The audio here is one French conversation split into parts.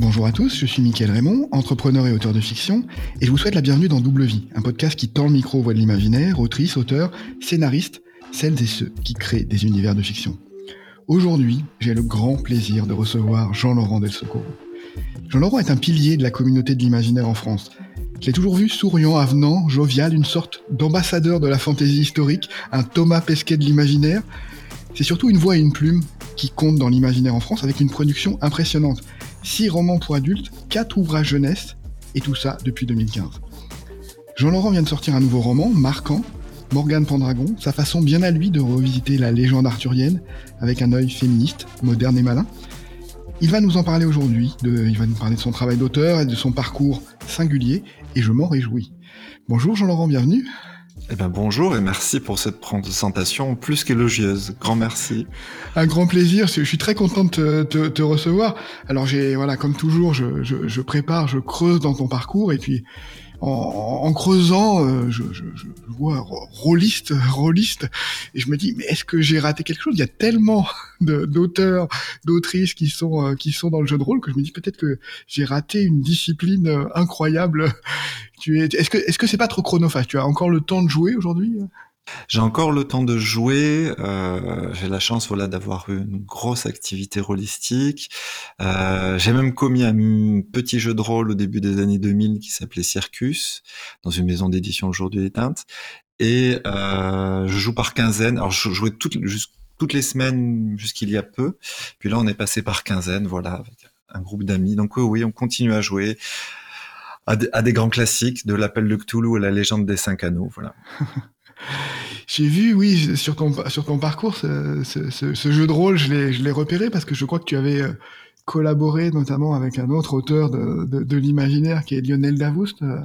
Bonjour à tous, je suis Mickaël Raymond, entrepreneur et auteur de fiction, et je vous souhaite la bienvenue dans Double Vie, un podcast qui tend le micro aux voix de l'imaginaire, autrices, auteurs, scénaristes, celles et ceux qui créent des univers de fiction. Aujourd'hui, j'ai le grand plaisir de recevoir Jean-Laurent Del Socorro. Jean-Laurent est un pilier de la communauté de l'imaginaire en France. Je l'ai toujours vu souriant, avenant, jovial, une sorte d'ambassadeur de la fantaisie historique, un Thomas Pesquet de l'imaginaire. C'est surtout une voix et une plume qui comptent dans l'imaginaire en France avec une production impressionnante. 6 romans pour adultes, 4 ouvrages jeunesse, et tout ça depuis 2015. Jean-Laurent vient de sortir un nouveau roman, marquant, Morgane Pendragon, sa façon bien à lui de revisiter la légende arthurienne avec un œil féministe, moderne et malin. Il va nous en parler aujourd'hui, il va nous parler de son travail d'auteur et de son parcours singulier, et je m'en réjouis. Bonjour Jean-Laurent, bienvenue. Eh ben bonjour et merci pour cette présentation plus qu'élogieuse. Grand merci. Un grand plaisir. Je suis très content de te, recevoir. Alors j'ai voilà comme toujours, je, je, prépare, je creuse dans ton parcours et puis en, creusant, euh, je, je, je, vois rôliste, rôliste, et je me dis mais est-ce que j'ai raté quelque chose? Il y a tellement d'auteurs, d'autrices qui sont euh, qui sont dans le jeu de rôle que je me dis peut-être que j'ai raté une discipline euh, incroyable. Est-ce que est-ce que c'est pas trop chronophage? Tu as encore le temps de jouer aujourd'hui? J'ai encore le temps de jouer. Euh, j'ai la chance, voilà, d'avoir une grosse activité rôlistique. Euh, j'ai même commis un petit jeu de rôle au début des années 2000 qui s'appelait Circus, dans une maison d'édition aujourd'hui éteinte. Et euh, je joue par quinzaine. Alors, je jouais toutes, les semaines jusqu'il y a peu. Puis là, on est passé par quinzaine, voilà, avec un groupe d'amis. Donc oui, on continue à jouer à, à des grands classiques, de l'appel de Cthulhu à la légende des cinq anneaux, voilà. J'ai vu, oui, sur ton, sur ton parcours, ce, ce, jeu de rôle, je l'ai repéré parce que je crois que tu avais euh, collaboré notamment avec un autre auteur de, de, de l'imaginaire qui est Lionel Davoust euh,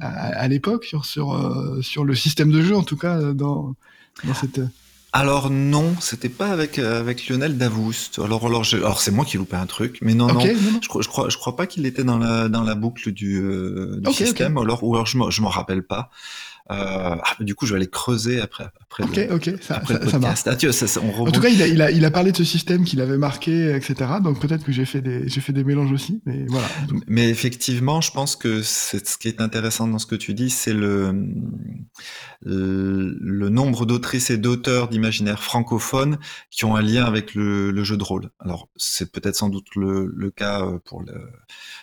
à, à l'époque sur, sur, euh, sur le système de jeu, en tout cas, dans, dans cette... Alors non, c'était pas avec avec Lionel Davoust. Alors alors, alors c'est moi qui loupais un truc, mais non non, Je, crois je crois je crois pas qu'il était dans la dans la boucle du, du système. Alors ou alors je je m'en rappelle pas. Euh, ah, du coup, je vais aller creuser après. après ok, ok, ça, ça, marche. Ah, en tout cas, il a, il, a, il a parlé de ce système qu'il avait marqué, etc. Donc peut-être que j'ai fait des, j'ai fait des mélanges aussi, mais voilà. Mais effectivement, je pense que c'est ce qui est intéressant dans ce que tu dis, c'est le, le, nombre d'autrices et d'auteurs d'imaginaire francophones qui ont un lien avec le, le jeu de rôle. Alors, c'est peut-être sans doute le, le cas euh, pour le,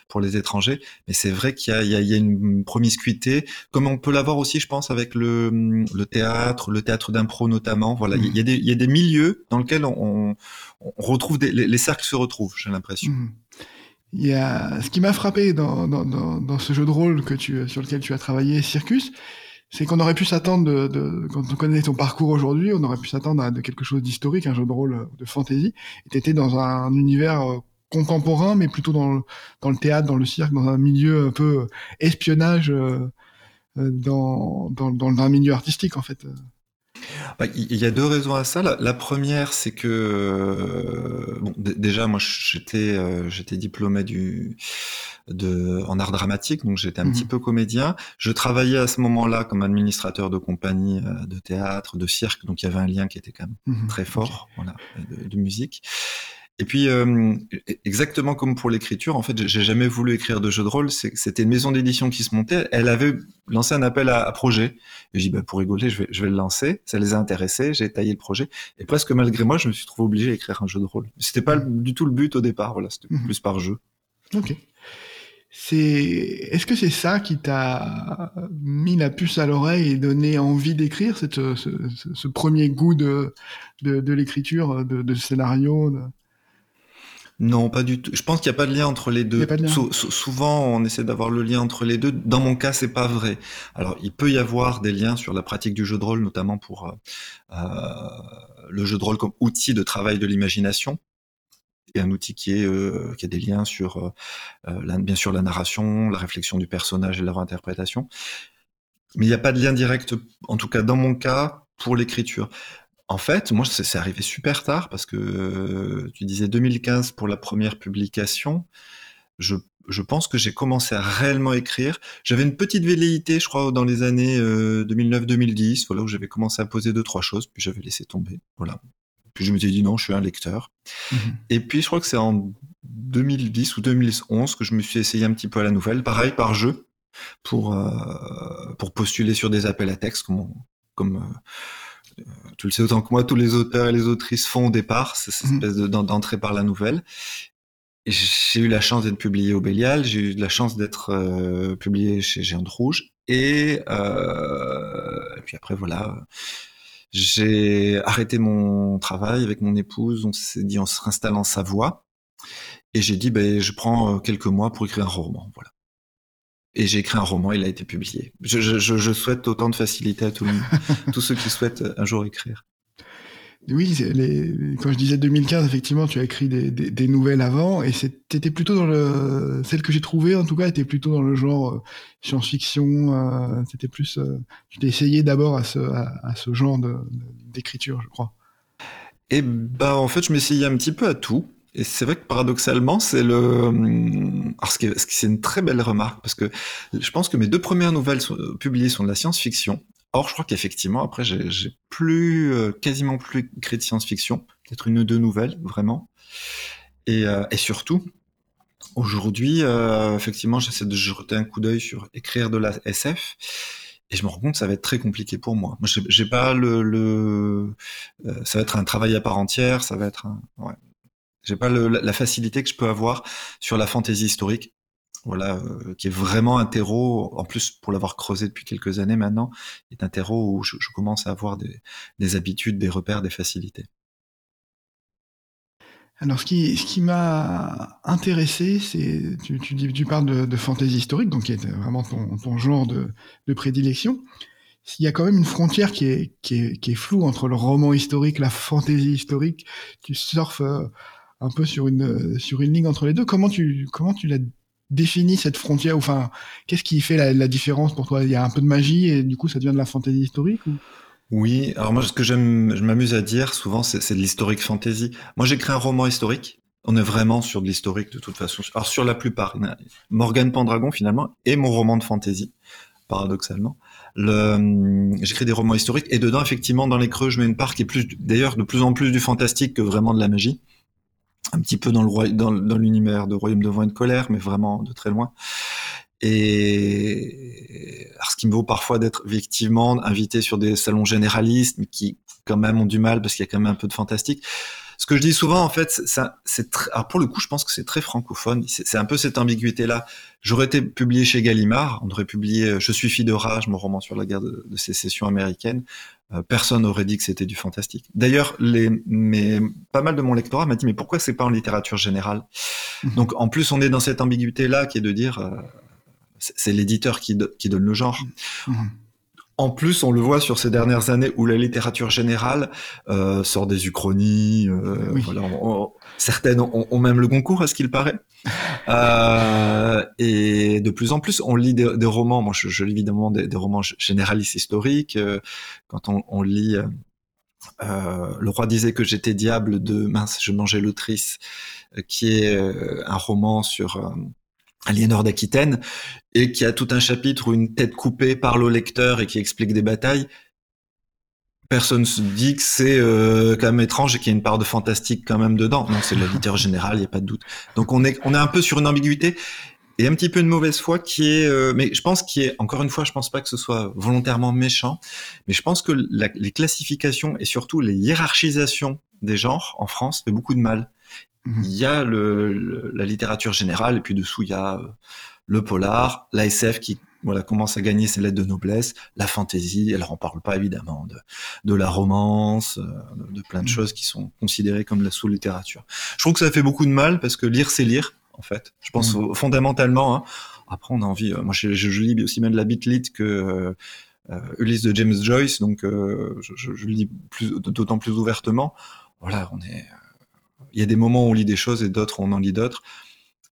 pour les étrangers, mais c'est vrai qu'il y a, il y, a, il y a une promiscuité, comme on peut l'avoir aussi, je pense avec le, le théâtre, le théâtre d'impro notamment. Voilà, il, y a y a des milieux dans lesquels on, on retrouve des, les, cercles se retrouvent, j'ai l'impression. Mmh. Il y a ce qui m'a frappé dans, dans, dans, ce jeu de rôle que tu, sur lequel tu as travaillé, Circus, c'est qu'on aurait pu s'attendre, de, de, quand on connaît ton parcours aujourd'hui, on aurait pu s'attendre à de quelque chose d'historique, un jeu de rôle de fantasy, et tu étais dans un univers euh, contemporain, mais plutôt dans le, dans le théâtre, dans le cirque, dans un milieu un peu euh, espionnage. Euh, dans, dans, dans un milieu artistique en fait. Bah, il y a deux raisons à ça. La, première, c'est que euh, bon, déjà moi j'étais euh, j'étais diplômé du de en art dramatique, donc j'étais un petit mmh peu comédien. Je travaillais à ce moment-là comme administrateur de compagnie de théâtre, de cirque, donc il y avait un lien qui était quand même mmh très fort, voilà, de, de, musique. Et puis, euh, exactement comme pour l'écriture, en fait, j'ai jamais voulu écrire de jeu de rôle. C'était une maison d'édition qui se montait. Elle avait lancé un appel à, projet. Et j'ai dit, bah, pour rigoler, je vais, je vais le lancer. Ça les a intéressés. J'ai taillé le projet. Et presque malgré moi, je me suis trouvé obligé d'écrire un jeu de rôle. C'était pas du tout le but au départ. Voilà, c'était mmh plus par jeu. Ok. C'est, est-ce que c'est ça qui t'a mis la puce à l'oreille et donné envie d'écrire, ce, ce, premier goût de, de, de l'écriture, de, de scénario de... Non, pas du tout. Je pense qu'il n'y a pas de lien entre les deux. souvent, on essaie d'avoir le lien entre les deux. Dans mon cas, c'est pas vrai. Alors, il peut y avoir des liens sur la pratique du jeu de rôle, notamment pour euh, euh le jeu de rôle comme outil de travail de l'imagination et un outil qui est euh, qui a des liens sur euh, la, bien sûr la narration, la réflexion du personnage et leur interprétation. Mais il n'y a pas de lien direct, en tout cas dans mon cas, pour l'écriture. En fait, moi, c'est arrivé super tard parce que euh, tu disais 2015 pour la première publication. Je, je pense que j'ai commencé à réellement écrire. J'avais une petite velléité, je crois, dans les années 2009-2010, euh, voilà, où j'avais commencé à poser deux, trois choses, puis j'avais laissé tomber. Voilà. Puis je me suis dit non, je suis un lecteur. Mmh Et puis je crois que c'est en 2010 ou 2011 que je me suis essayé un petit peu à la nouvelle, pareil par jeu, pour, euh, pour postuler sur des appels à texte, comme, comme tu le sais autant que moi, tous les auteurs et les autrices font au départ, cette mmh. espèce d'entrée par la nouvelle. J'ai eu la chance d'être publié au Bélial, j'ai eu la chance d'être euh, publié chez Géante Rouge, et, et puis après voilà, j'ai arrêté mon travail avec mon épouse, on s'est dit on se réinstalle en Savoie, et j'ai dit ben je prends quelques mois pour écrire un roman, voilà. Et j'ai écrit un roman, il a été publié. Je, je, je souhaite autant de facilité à tout le monde, tous ceux qui souhaitent un jour écrire. Oui, les, quand je disais 2015, effectivement, tu as écrit des, des, des nouvelles avant, et c'était plutôt dans le, celle que j'ai trouvée, en tout cas, était plutôt dans le genre euh, science-fiction. Euh, c'était plus, euh, tu t'es essayé d'abord à ce, à, à, ce genre d'écriture, je crois. Et bah, en fait, je m'essayais un petit peu à tout. Et c'est vrai que paradoxalement, c'est le, hum, alors c'est une très belle remarque parce que je pense que mes deux premières nouvelles sont, publiées sont de la science-fiction. Or, je crois qu'effectivement, après, j'ai plus, euh, quasiment plus écrit de science-fiction, peut-être une ou deux nouvelles, vraiment. Et, euh, surtout, aujourd'hui, euh, effectivement, j'essaie de jeter un coup d'œil sur écrire de la SF. Et je me rends compte que ça va être très compliqué pour moi. Moi, j'ai pas le ça va être un travail à part entière. Ça va être un, ouais, j'ai pas la facilité que je peux avoir sur la fantaisie historique, voilà, euh, qui est vraiment un terreau. En plus, pour l'avoir creusé depuis quelques années maintenant, est un terreau où je, commence à avoir des, des, habitudes, des repères, des facilités. Alors, ce qui, m'a intéressé, c'est tu, parles de, de fantaisie historique, donc qui est vraiment ton, genre de, prédilection il y a quand même une frontière qui est, qui est, qui est floue entre le roman historique, la fantaisie historique. Tu surfes euh, un peu sur une sur une ligne entre les deux. Comment tu comment tu l'as défini cette frontière Enfin, qu'est-ce qui fait la, différence pour toi? Il y a un peu de magie et du coup ça devient de la fantaisie historique ou? Oui, alors moi ce que j'aime, je m'amuse à dire souvent, c'est de l'historique fantasy. Moi j'écris un roman historique. On est vraiment sur de l'historique de toute façon. Alors sur la plupart, Morgan Pendragon finalement est mon roman de fantasy, paradoxalement. J'écris des romans historiques et dedans effectivement dans les creux je mets une part qui est plus, d'ailleurs de plus en plus du fantastique que vraiment de la magie un petit peu dans le dans, dans l'univers de Royaume de Vent et de Colère, mais vraiment de très loin. Et alors, ce qui me vaut parfois d'être effectivement invité sur des salons généralistes, mais qui quand même ont du mal parce qu'il y a quand même un peu de fantastique. Ce que je dis souvent, en fait, c'est alors pour le coup, je pense que c'est très francophone. C'est un peu cette ambiguïté-là. J'aurais été publié chez Gallimard, on aurait publié Je suis fille de rage, mon roman sur la guerre de, de sécession américaine. Euh, personne n'aurait dit que c'était du fantastique. D'ailleurs, mais pas mal de mon lectorat m'a dit mais pourquoi c'est pas en littérature générale? Mhm. Donc en plus, on est dans cette ambiguïté là qui est de dire euh, c'est l'éditeur qui, qui, donne le genre. Mhm. En plus, on le voit sur ces dernières années où la littérature générale euh, sort des uchronies. Euh, voilà, certaines ont, même le concours, à ce qu'il paraît. Euh, et de plus en plus, on lit des, des romans. Moi, je, je lis évidemment des, des, romans généralistes historiques. Euh, quand on, on lit euh, Le roi disait que j'étais diable de mince, je mangeais l'autrice, qui est un roman sur Aliénor d'Aquitaine, et qui a tout un chapitre où une tête coupée parle au lecteur et qui explique des batailles, personne se dit que c'est euh, quand même étrange et qu'il y a une part de fantastique quand même dedans. Non, c'est de la littérature générale, il n'y a pas de doute. Donc on est, on est un peu sur une ambiguïté et un petit peu une mauvaise foi qui est, euh, mais je pense qu'il est, encore une fois, je pense pas que ce soit volontairement méchant, mais je pense que les classifications et surtout les hiérarchisations des genres en France fait beaucoup de mal. Il y a le, la littérature générale, et puis dessous, il y a euh, le polar, l'ASF qui voilà, commence à gagner ses lettres de noblesse, la fantaisie, alors on parle pas évidemment de, de la romance, euh, de, plein de mhm. choses qui sont considérées comme la sous-littérature. Je trouve que ça fait beaucoup de mal parce que lire, c'est lire, en fait. Je pense mhm. fondamentalement. Hein. Après, on a envie. Euh, moi, je, je, lis aussi bien de la bitlit que euh, Ulysse de James Joyce, donc je, je, lis d'autant plus ouvertement. Voilà, on est il y a des moments où on lit des choses et d'autres on en lit d'autres.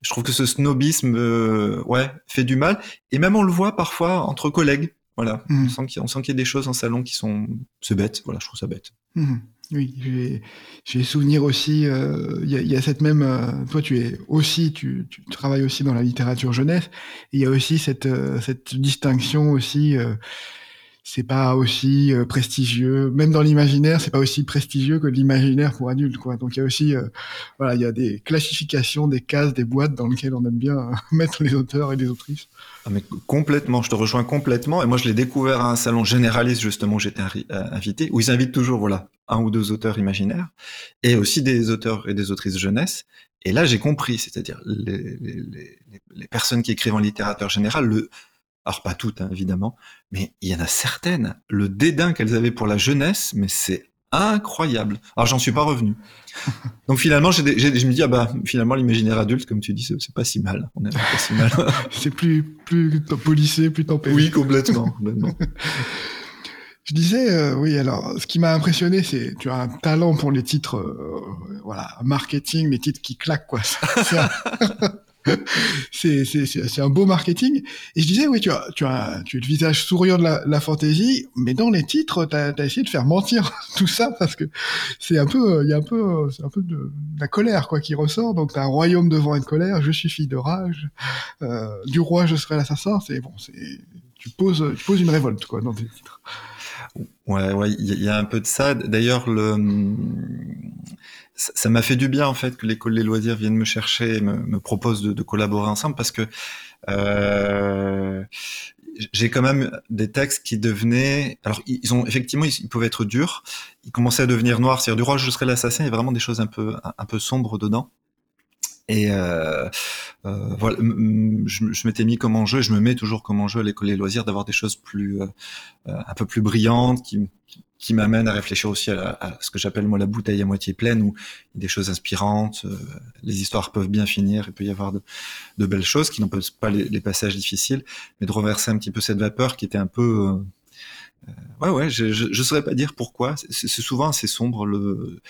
Je trouve que ce snobisme, euh, ouais, fait du mal. Et même on le voit parfois entre collègues. Voilà, on mmh. sent qu'il y, a des choses en salon qui sont, c'est bête. Voilà, je trouve ça bête. Mmh. Oui, j'ai souvenir aussi. Euh, il y, a, cette même. Euh, toi, tu es aussi, tu, tu, travailles aussi dans la littérature jeunesse. Il y a aussi cette cette distinction aussi c'est pas aussi euh, prestigieux, même dans l'imaginaire, c'est pas aussi prestigieux que l'imaginaire pour adultes, quoi. Donc il y a aussi, euh, voilà, il y a des classifications, des cases, des boîtes dans lesquelles on aime bien euh, mettre les auteurs et les autrices. Ah, mais complètement, je te rejoins complètement. Et moi, je l'ai découvert à un salon généraliste justement où j'étais invité, où ils invitent toujours, voilà, un ou deux auteurs imaginaires et aussi des auteurs et des autrices jeunesse. Et là, j'ai compris, c'est-à-dire les, personnes qui écrivent en littérature générale, le, alors pas toutes hein, évidemment, mais il y en a certaines, le dédain qu'elles avaient pour la jeunesse, mais c'est incroyable. Alors j'en suis pas revenu. Donc finalement, je me dis ah bah finalement l'imaginaire adulte, comme tu dis, c'est, pas si mal. On est pas si mal. c'est plus plus policé, plus tempéré. Oui, complètement. Je disais, euh, oui, alors, ce qui m'a impressionné, c'est, tu as un talent pour les titres, euh, voilà, marketing, les titres qui claquent, quoi. c'est, un beau marketing. Et je disais, oui, tu as, tu as, tu as le visage souriant de la, fantaisie, mais dans les titres, tu as, essayé de faire mentir tout ça parce que c'est un peu, il y a un peu, un peu de, la colère, quoi, qui ressort. Donc, t'as un royaume de vent et de colère, je suis fille de rage, euh, du roi, je serai l'assassin. C'est bon, c'est, tu poses, tu poses une révolte, quoi, dans tes titres. Ouais, ouais, il y, a un peu de ça. D'ailleurs, le ça m'a fait du bien en fait que l'école des loisirs vienne me chercher et me, propose de, de, collaborer ensemble parce que euh, j'ai quand même des textes qui devenaient alors ils ont effectivement ils, pouvaient être durs. Ils commençaient à devenir noirs c'est-à-dire du roi je serai l'assassin. Il y a vraiment des choses un peu un peu sombres dedans et euh, euh, voilà, je, m'étais mis comme enjeu, je me mets toujours comme enjeu à l'école des loisirs d'avoir des choses plus, euh, euh un peu plus brillantes, qui, qui m'amènent à réfléchir aussi à, ce que j'appelle moi la bouteille à moitié pleine, où des choses inspirantes, euh, les histoires peuvent bien finir, il peut y avoir de, belles choses qui n'empêchent pas les, les, passages difficiles, mais de reverser un petit peu cette vapeur qui était un peu euh, ouais, ouais, je, je, saurais pas dire pourquoi. C'est souvent assez sombre. Le...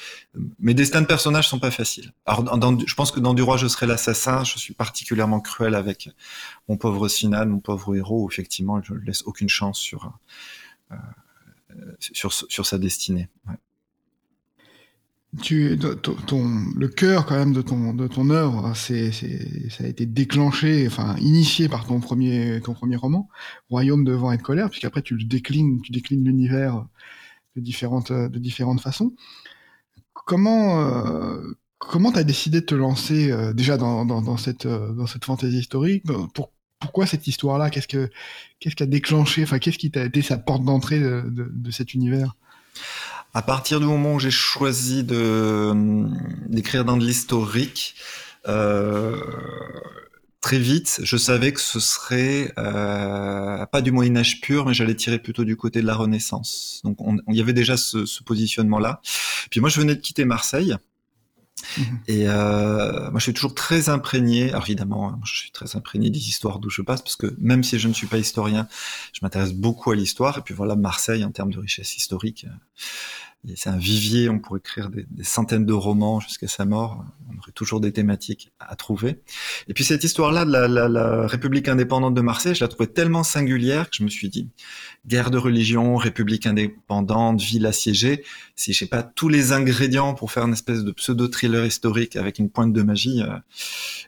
Mes destins de personnages sont pas faciles. Alors, dans, je pense que dans Du Roi, je serai l'assassin. Je suis particulièrement cruel avec mon pauvre Sinan, mon pauvre héros. Où, effectivement, je ne laisse aucune chance sur, euh, sur, sur sa destinée. Ouais tu, ton, le cœur quand même de ton, de ton œuvre, c'est, c'est, ça a été déclenché, enfin initié par ton premier, ton premier roman, Royaume de vent et de colère, puisqu'après tu le déclines, tu déclines l'univers de différentes, de différentes façons. Comment, euh, comment t'as décidé de te lancer euh, déjà dans, dans, dans cette, euh, dans cette fantaisie historique pour, Pourquoi cette histoire-là Qu'est-ce que, qu'est-ce qui a déclenché Enfin, qu'est-ce qui t'a été sa porte d'entrée de, de, de cet univers? À partir du moment où j'ai choisi de d'écrire dans de l'historique, euh, très vite, je savais que ce serait euh, pas du Moyen Âge pur, mais j'allais tirer plutôt du côté de la Renaissance. Donc, il y avait déjà ce, ce positionnement-là. Puis moi, je venais de quitter Marseille. Mmh. Et euh, moi, je suis toujours très imprégné. Alors évidemment, hein, je suis très imprégné des histoires d'où je passe, parce que même si je ne suis pas historien, je m'intéresse beaucoup à l'histoire. Et puis voilà, Marseille, en termes de richesse historique, c'est un vivier, on pourrait écrire des, centaines de romans jusqu'à sa mort. On aurait toujours des thématiques à trouver. Et puis cette histoire-là de la, République indépendante de Marseille, je la trouvais tellement singulière que je me suis dit, guerre de religion, République indépendante, ville assiégée, si j'ai pas tous les ingrédients pour faire une espèce de pseudo-thriller historique avec une pointe de magie, euh,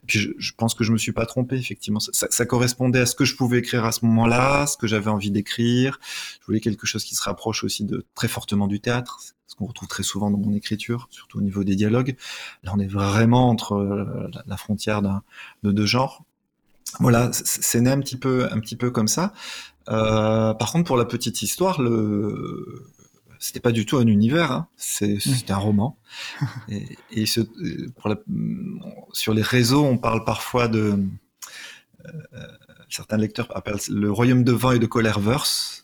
je, je, pense que je me suis pas trompé, effectivement. Ça, correspondait à ce que je pouvais écrire à ce moment-là, ce que j'avais envie d'écrire. Je voulais quelque chose qui se rapproche aussi de très fortement du théâtre ce qu'on retrouve très souvent dans mon écriture, surtout au niveau des dialogues. Là, on est vraiment entre euh, la frontière de deux genres. Voilà, c'est né un petit peu, un petit peu comme ça. Euh, par contre, pour la petite histoire, le c'était pas du tout un univers, hein. c'était un roman. Et, et ce, pour la, sur les réseaux, on parle parfois de euh, certains lecteurs appellent le royaume de vent et de colère verse.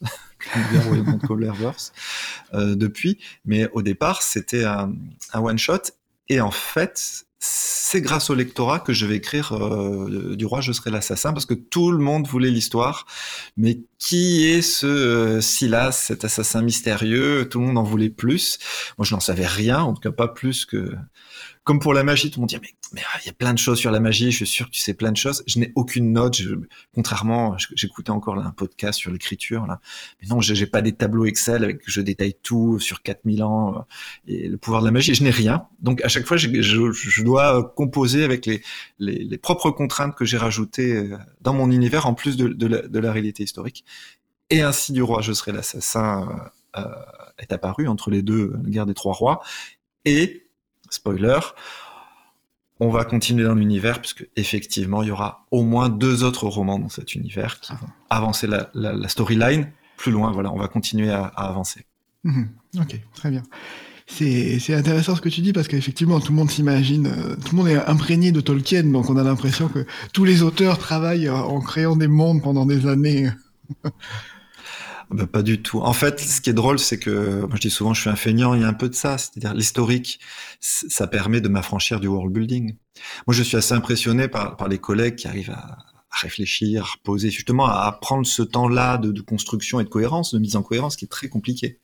euh, depuis. Mais au départ, c'était un, one-shot. Et en fait, c'est grâce au lectorat que je vais écrire euh, du roi je serai l'assassin parce que tout le monde voulait l'histoire mais qui est ce euh, Silas cet assassin mystérieux? Tout le monde en voulait plus moi je n'en savais rien en tout cas pas plus que comme pour la magie, tout le monde dit mais il y a plein de choses sur la magie. Je suis sûr que tu sais plein de choses. Je n'ai aucune note. Je, contrairement, j'écoutais encore un podcast sur l'écriture là. Mais non, j'ai pas des tableaux Excel avec je détaille tout sur 4000 ans euh, et le pouvoir de la magie. Je n'ai rien. Donc à chaque fois, je, je, je dois composer avec les, les, les propres contraintes que j'ai rajoutées euh, dans mon univers en plus de, de, la, de la réalité historique. et ainsi du roi je serai l'assassin euh, est apparu entre les deux, la guerre des trois rois. Et, spoiler, on va continuer dans l'univers, puisque effectivement, il y aura au moins deux autres romans dans cet univers qui vont avancer la, storyline plus loin. Voilà, on va continuer à, avancer. Mhm. ok, très bien. C'est intéressant ce que tu dis parce qu'effectivement tout le monde s'imagine, euh, tout le monde est imprégné de Tolkien, donc on a l'impression que tous les auteurs travaillent en créant des mondes pendant des années. Bah, pas du tout. En fait, ce qui est drôle, c'est que moi je dis souvent, je suis un feignant. Il y a un peu de ça, c'est-à-dire l'historique, ça permet de m'affranchir du world building. Moi, je suis assez impressionné par, par les collègues qui arrivent à, à réfléchir, à poser, justement à prendre ce temps-là de, de, construction et de cohérence, de mise en cohérence, qui est très compliqué.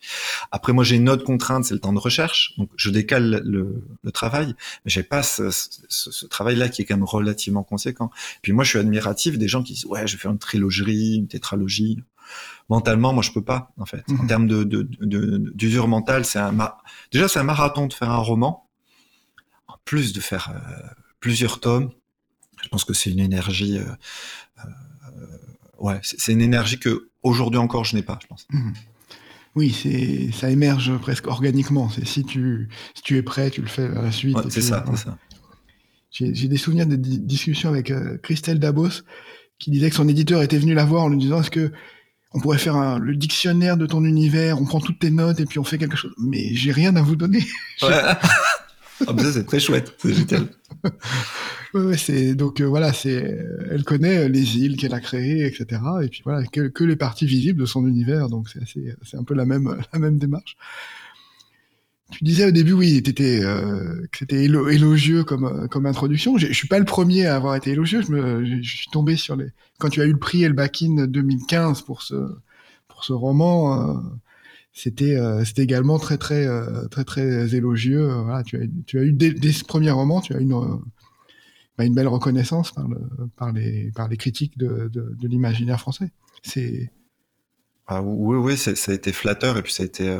Après, moi, j'ai une autre contrainte, c'est le temps de recherche. Donc, je décale le, le travail, mais j'ai pas ce, ce, ce travail-là qui est quand même relativement conséquent. Puis moi, je suis admiratif des gens qui disent ouais, je vais faire une trilogie, une tétralogie mentalement, moi, je peux pas, en fait. En mhm. termes de, d'usure de, mentale, c'est un, déjà, c'est un marathon de faire un roman. En plus de faire euh, plusieurs tomes, je pense que c'est une énergie, euh, euh, ouais, c'est une énergie que aujourd'hui encore je n'ai pas, je pense. Mhm. Oui, c'est, ça émerge presque organiquement. C'est si tu, si tu es prêt, tu le fais à la suite. c'est ça, c'est ça. J'ai, des souvenirs de discussions avec Christelle Dabos qui disait que son éditeur était venu la voir en lui disant est-ce que on pourrait faire le dictionnaire de ton univers, on prend toutes tes notes et puis on fait quelque chose. Mais j'ai rien à vous donner. Ah, ça c'est très chouette, c'est génial. ouais, c'est donc euh, voilà, c'est elle connaît euh, les îles qu'elle a créées, etc. Et puis voilà, que, les parties visibles de son univers, donc c'est c'est un peu la même la même démarche. Tu disais au début, oui, étais, euh, que c'était élogieux comme, euh, comme introduction. Je, suis pas le premier à avoir été élogieux. Je, me, je, suis tombé sur les. Quand tu as eu le prix Elbakin 2015 pour ce, pour ce roman, euh, c'était, euh, c'était également très, très, très, très élogieux. Voilà, tu as, tu as eu dès, dès, ce premier roman, tu as une, bah, une belle reconnaissance par, le, par, les, par les critiques de, de, de l'imaginaire français. C'est. Ah, oui, oui, ça a été flatteur et puis ça a été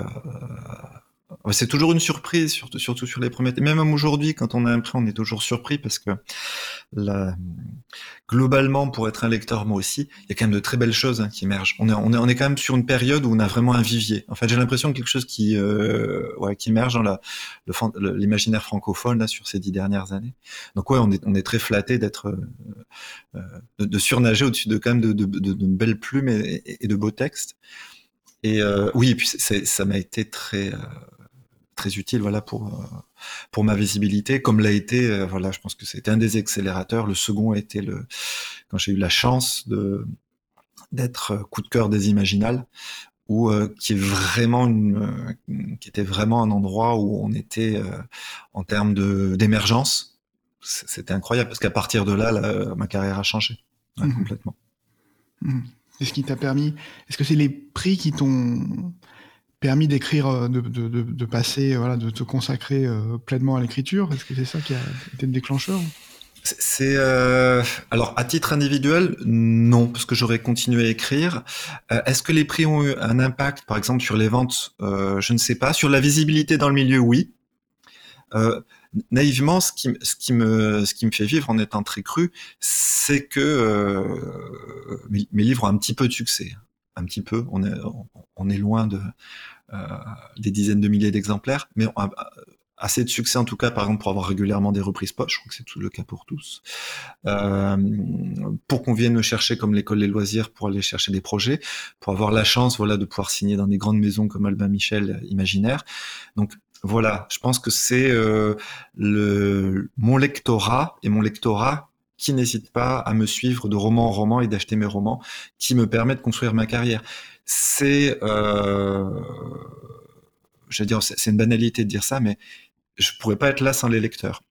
c'est toujours une surprise, surtout, surtout sur les premiers. Même aujourd'hui, quand on a un prix, on est toujours surpris parce que globalement, pour être un lecteur, moi aussi, il y a quand même de très belles choses hein, qui émergent. On est, on est, on est quand même sur une période où on a vraiment un vivier. En fait, j'ai l'impression que quelque chose qui, euh, ouais, qui émerge dans l'imaginaire francophone là sur ces dix dernières années. Donc ouais, on est, on est très flatté d'être, euh, euh, de, surnager au-dessus de quand même de, de, de, belles plumes et, de beaux textes. Et oui, et puis ça m'a été très très utile voilà pour euh, pour ma visibilité comme l'a été euh, voilà je pense que c'était un des accélérateurs le second a été le quand j'ai eu la chance de d'être euh, coup de cœur des imaginales ou qui est vraiment une, qui était vraiment un endroit où on était en termes de d'émergence c'était incroyable parce qu'à partir de là ma carrière a changé mmh complètement mmh. C'est ce qui t'a permis. Est-ce que c'est les prix qui t'ont permis d'écrire, euh, de, passer, euh, voilà, de te consacrer euh, pleinement à l'écriture? Est-ce que c'est ça qui a été le déclencheur? C'est alors à titre individuel, non, parce que j'aurais continué à écrire. Est-ce que les prix ont eu un impact, par exemple, sur les ventes? Je ne sais pas. Sur la visibilité dans le milieu, oui. Naïvement, ce qui, ce qui me, ce qui me fait vivre en étant très cru, c'est que mes, livres ont un petit peu de succès un petit peu. On est, loin de, euh, des dizaines de milliers d'exemplaires, mais a assez de succès en tout cas, par exemple, pour avoir régulièrement des reprises poches. Je crois que c'est tout le cas pour tous. Euh, pour qu'on vienne me chercher comme l'école des loisirs pour aller chercher des projets, pour avoir la chance, voilà, de pouvoir signer dans des grandes maisons comme Albin Michel Imaginaire. Donc voilà, je pense que c'est euh, le mon lectorat et mon lectorat qui n'hésite pas à me suivre de roman en roman et d'acheter mes romans, qui me permet de construire ma carrière. C'est, euh, dire, c'est une banalité de dire ça, mais je pourrais pas être là sans les lecteurs.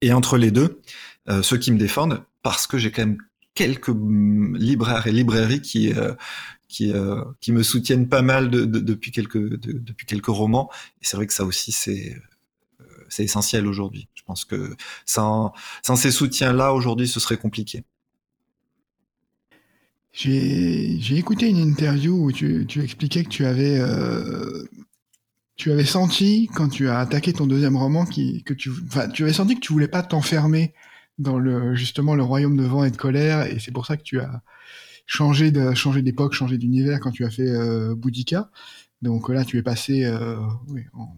Et entre les deux, euh, ceux qui me défendent, parce que j'ai quand même quelques libraires et librairies qui euh, qui, euh, qui me soutiennent pas mal de, de, depuis quelques de, depuis quelques romans. Et c'est vrai que ça aussi c'est c'est essentiel aujourd'hui. Je pense que sans, ces soutiens-là, aujourd'hui, ce serait compliqué. J'ai écouté une interview où tu, expliquais que tu avais, euh, tu avais senti, quand tu as attaqué ton deuxième roman, que tu, tu avais senti que tu voulais pas t'enfermer dans le, justement le royaume de vent et de colère, et c'est pour ça que tu as changé d'époque, changé d'univers quand tu as fait Boudica. Donc là, tu es passé en,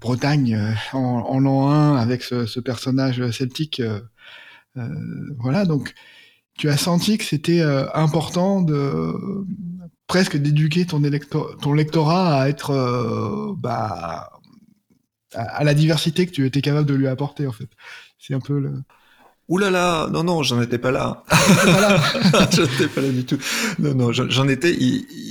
Bretagne en, l'an 1 avec ce, personnage celtique. voilà, donc tu as senti que c'était important de presque d'éduquer ton, ton lectorat à être bah, à, la diversité que tu étais capable de lui apporter en fait. C'est un peu le. Ouh là là, non non, j'en étais pas là. Je n'étais pas là du tout. Non non, j'en étais.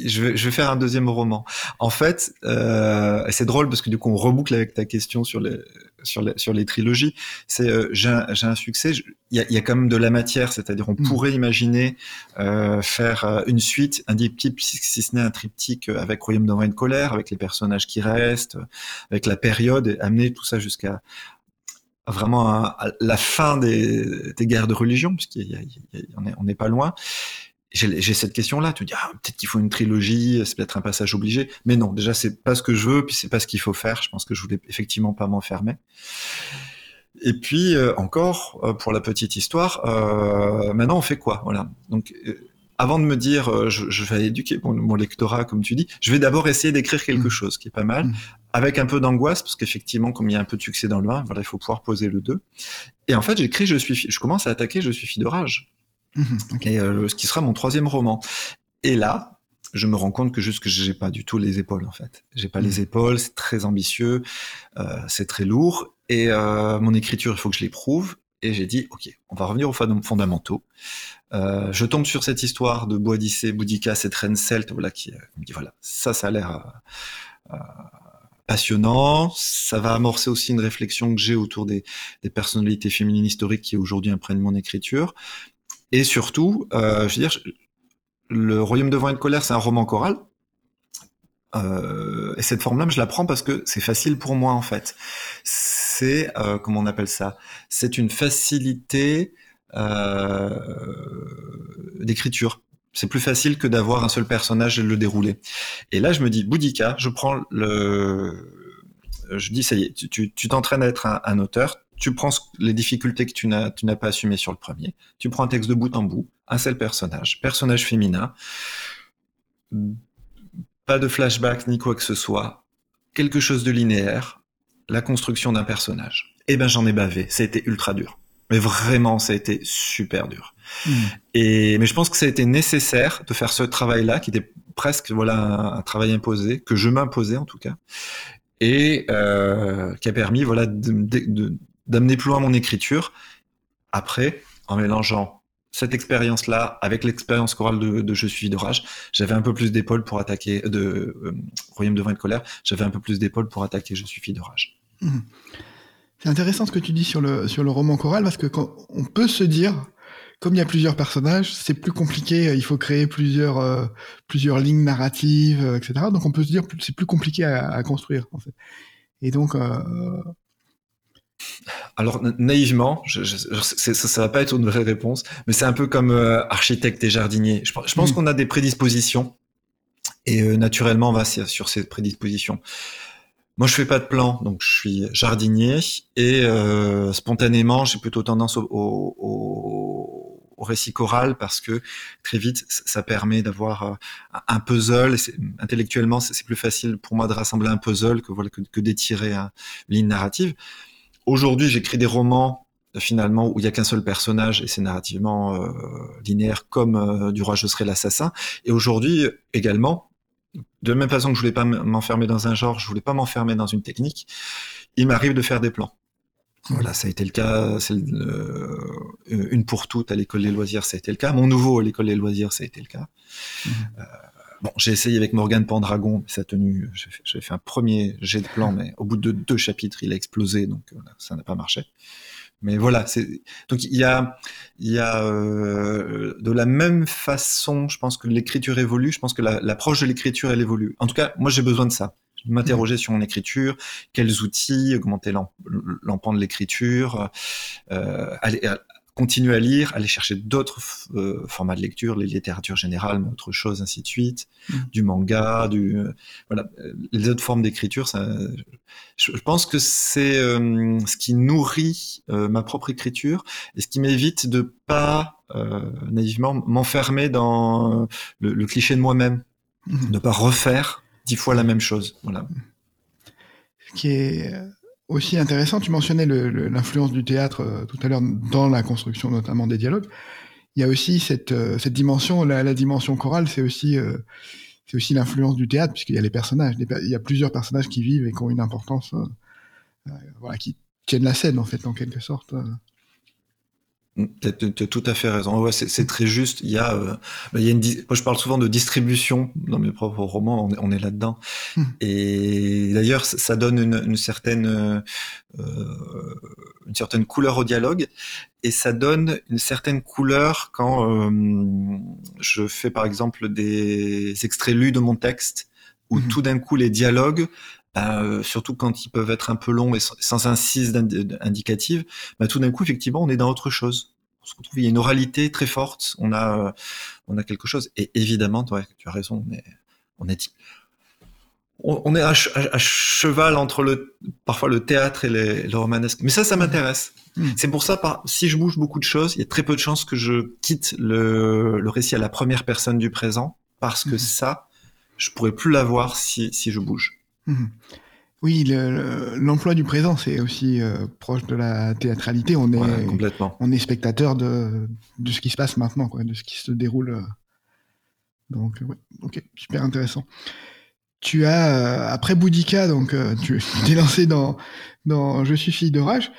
Je vais, je vais faire un deuxième roman. En fait, euh, c'est drôle parce que du coup on reboucle avec ta question sur les sur les, sur les trilogies. C'est euh, j'ai un, succès. Il y a, y a quand même de la matière, c'est-à-dire on mm. pourrait imaginer euh, faire une suite, un diptyque, si ce n'est un triptyque avec Royaume d'envoi de colère, avec les personnages qui restent, avec la période, et amener tout ça jusqu'à vraiment à, la fin des, des, guerres de religion, puisqu'on n'est pas loin. J'ai cette question-là, tu dis ah, peut-être qu'il faut une trilogie, c'est peut-être un passage obligé, mais non, déjà c'est pas ce que je veux, puis c'est pas ce qu'il faut faire. Je pense que je voulais effectivement pas m'enfermer. Et puis euh, encore euh, pour la petite histoire, euh, maintenant on fait quoi? Voilà. Donc avant de me dire je, je, vais éduquer mon, mon, lectorat comme tu dis, je vais d'abord essayer d'écrire quelque mmh. chose qui est pas mal. Avec un peu d'angoisse parce qu'effectivement, comme il y a un peu de succès dans le vin, voilà, il faut pouvoir poser le 2. Et en fait, j'écris, je suis, je commence à attaquer, je suis fille de rage. Mhm, et euh, ce qui sera mon troisième roman. Et là, je me rends compte que juste que j'ai pas du tout les épaules en fait. J'ai pas les mhm. épaules, c'est très ambitieux, euh, c'est très lourd et euh, mon écriture, il faut que je l'éprouve. Et j'ai dit, ok, on va revenir aux fondamentaux. Euh, je tombe sur cette histoire de Boadicée, Boudica, cette reine celte, voilà, qui me dit, voilà, ça, ça a l'air passionnant. Ça va amorcer aussi une réflexion que j'ai autour des, personnalités féminines historiques qui aujourd'hui imprègnent mon écriture. Et surtout, euh, je veux dire, le Royaume de vent et de colère, c'est un roman choral. Euh, et cette forme-là, je la prends parce que c'est facile pour moi en fait. C'est euh, comment on appelle ça? C'est une facilité d'écriture c'est plus facile que d'avoir un seul personnage et le dérouler. Et là, je me dis, Boudica, je prends le, je dis, ça y est, tu t'entraînes à être un, auteur, tu prends les difficultés que tu n'as, pas assumées sur le premier, tu prends un texte de bout en bout, un seul personnage, personnage féminin, pas de flashback ni quoi que ce soit, quelque chose de linéaire, la construction d'un personnage. Eh ben, j'en ai bavé, été ultra dur. Mais vraiment, ça a été super dur. Hmm. Et mais je pense que ça a été nécessaire de faire ce travail-là, qui était presque voilà un, travail imposé, que je m'imposais en tout cas, et euh, qui a permis voilà d'amener plus loin mon écriture. Après, en mélangeant cette expérience-là avec l'expérience chorale de, Je suis de rage, j'avais un peu plus d'épaule pour attaquer de euh, Royaume de vin de colère. J'avais un peu plus d'épaule pour attaquer Je suis fille de rage. Hmm. C'est intéressant ce que tu dis sur le sur le roman choral parce que quand on peut se dire comme il y a plusieurs personnages, c'est plus compliqué. Euh, il faut créer plusieurs euh, plusieurs lignes narratives, euh, etc. Donc on peut se dire c'est plus compliqué à, construire. En fait. Et donc. Alors naïvement, je, ça, ça va pas être une vraie réponse, mais c'est un peu comme architecte et jardinier. Je, pense mm. qu'on a des prédispositions et naturellement on va sur ces prédispositions. Moi, je fais pas de plan, donc je suis jardinier et spontanément, j'ai plutôt tendance au, au, au récit choral parce que très vite, ça permet d'avoir euh, un puzzle. Intellectuellement, c'est plus facile pour moi de rassembler un puzzle que, voilà, que, d'étirer une ligne narrative. Aujourd'hui, j'écris des romans finalement où il y a qu'un seul personnage et c'est narrativement euh, linéaire comme euh, du roi je serai l'assassin et aujourd'hui également de la même façon que je voulais pas m'enfermer dans un genre je voulais pas m'enfermer dans une technique il m'arrive de faire des plans voilà, ça a été le cas. C'est euh, une pour toutes à l'école des loisirs, ça a été le cas. Mon nouveau à l'école des loisirs, ça a été le cas. Mhm. Euh, bon, j'ai essayé avec Morgan Pendragon, mais ça a tenu. J'ai fait un premier jet de plan, mais au bout de deux chapitres, il a explosé, donc ça n'a pas marché. Mais voilà, c'est donc il y a, il y a euh, de la même façon, je pense que l'écriture évolue. Je pense que l'approche de l'écriture elle évolue. En tout cas, moi j'ai besoin de ça m'interroger sur mon écriture, quels outils, augmenter l'empan de l'écriture, euh, aller, continuer à lire, aller chercher d'autres euh, formats de lecture, les littératures générales, mais autre chose, ainsi de suite, mmh. du manga, du euh, voilà, les autres formes d'écriture. Je, pense que c'est ce qui nourrit ma propre écriture et ce qui m'évite de pas naïvement, m'enfermer dans le, cliché de moi-même, mmh. ne pas refaire dix fois la même chose. Voilà. Ce qui est aussi intéressant, tu mentionnais l'influence du théâtre tout à l'heure dans la construction notamment des dialogues. Il y a aussi cette, cette dimension, la, dimension chorale, c'est aussi c'est aussi l'influence du théâtre, puisqu'il y a les personnages. Il y a plusieurs personnages qui vivent et qui ont une importance, euh, euh, voilà, qui tiennent la scène, en fait, en quelque sorte. Tu as, tout à fait raison. Ouais, c'est très juste. Il y a, euh, bah, il y a une, moi, je parle souvent de distribution dans mes propres romans. On est, on est là-dedans. Mmh. Et d'ailleurs, ça donne une, une certaine, euh, une certaine couleur au dialogue, et ça donne une certaine couleur quand euh, je fais, par exemple, des extraits lus de mon texte, où mmh. tout d'un coup les dialogues bah, surtout quand ils peuvent être un peu longs et sans, incise indicative, bah, tout d'un coup, effectivement, on est dans autre chose. On se retrouve, il y a une oralité très forte, on a, on a quelque chose. Et évidemment, ouais, tu as raison, on est, on est, on est à, cheval entre le, parfois le théâtre et le romanesque. Mais ça, ça m'intéresse. Mmh. C'est pour ça, par, si je bouge beaucoup de choses, il y a très peu de chances que je quitte le, le récit à la première personne du présent, parce que mmh. ça, je pourrais plus l'avoir si, si je bouge. Mmh. Oui, l'emploi du présent, c'est aussi euh, proche de la théâtralité. On est, complètement. On est spectateur de, de, ce qui se passe maintenant, quoi, de ce qui se déroule. Euh. Donc, ok, super intéressant. Tu as, euh, après Boudica, donc, tu t'es lancé dans, dans Je suis fille d'orage.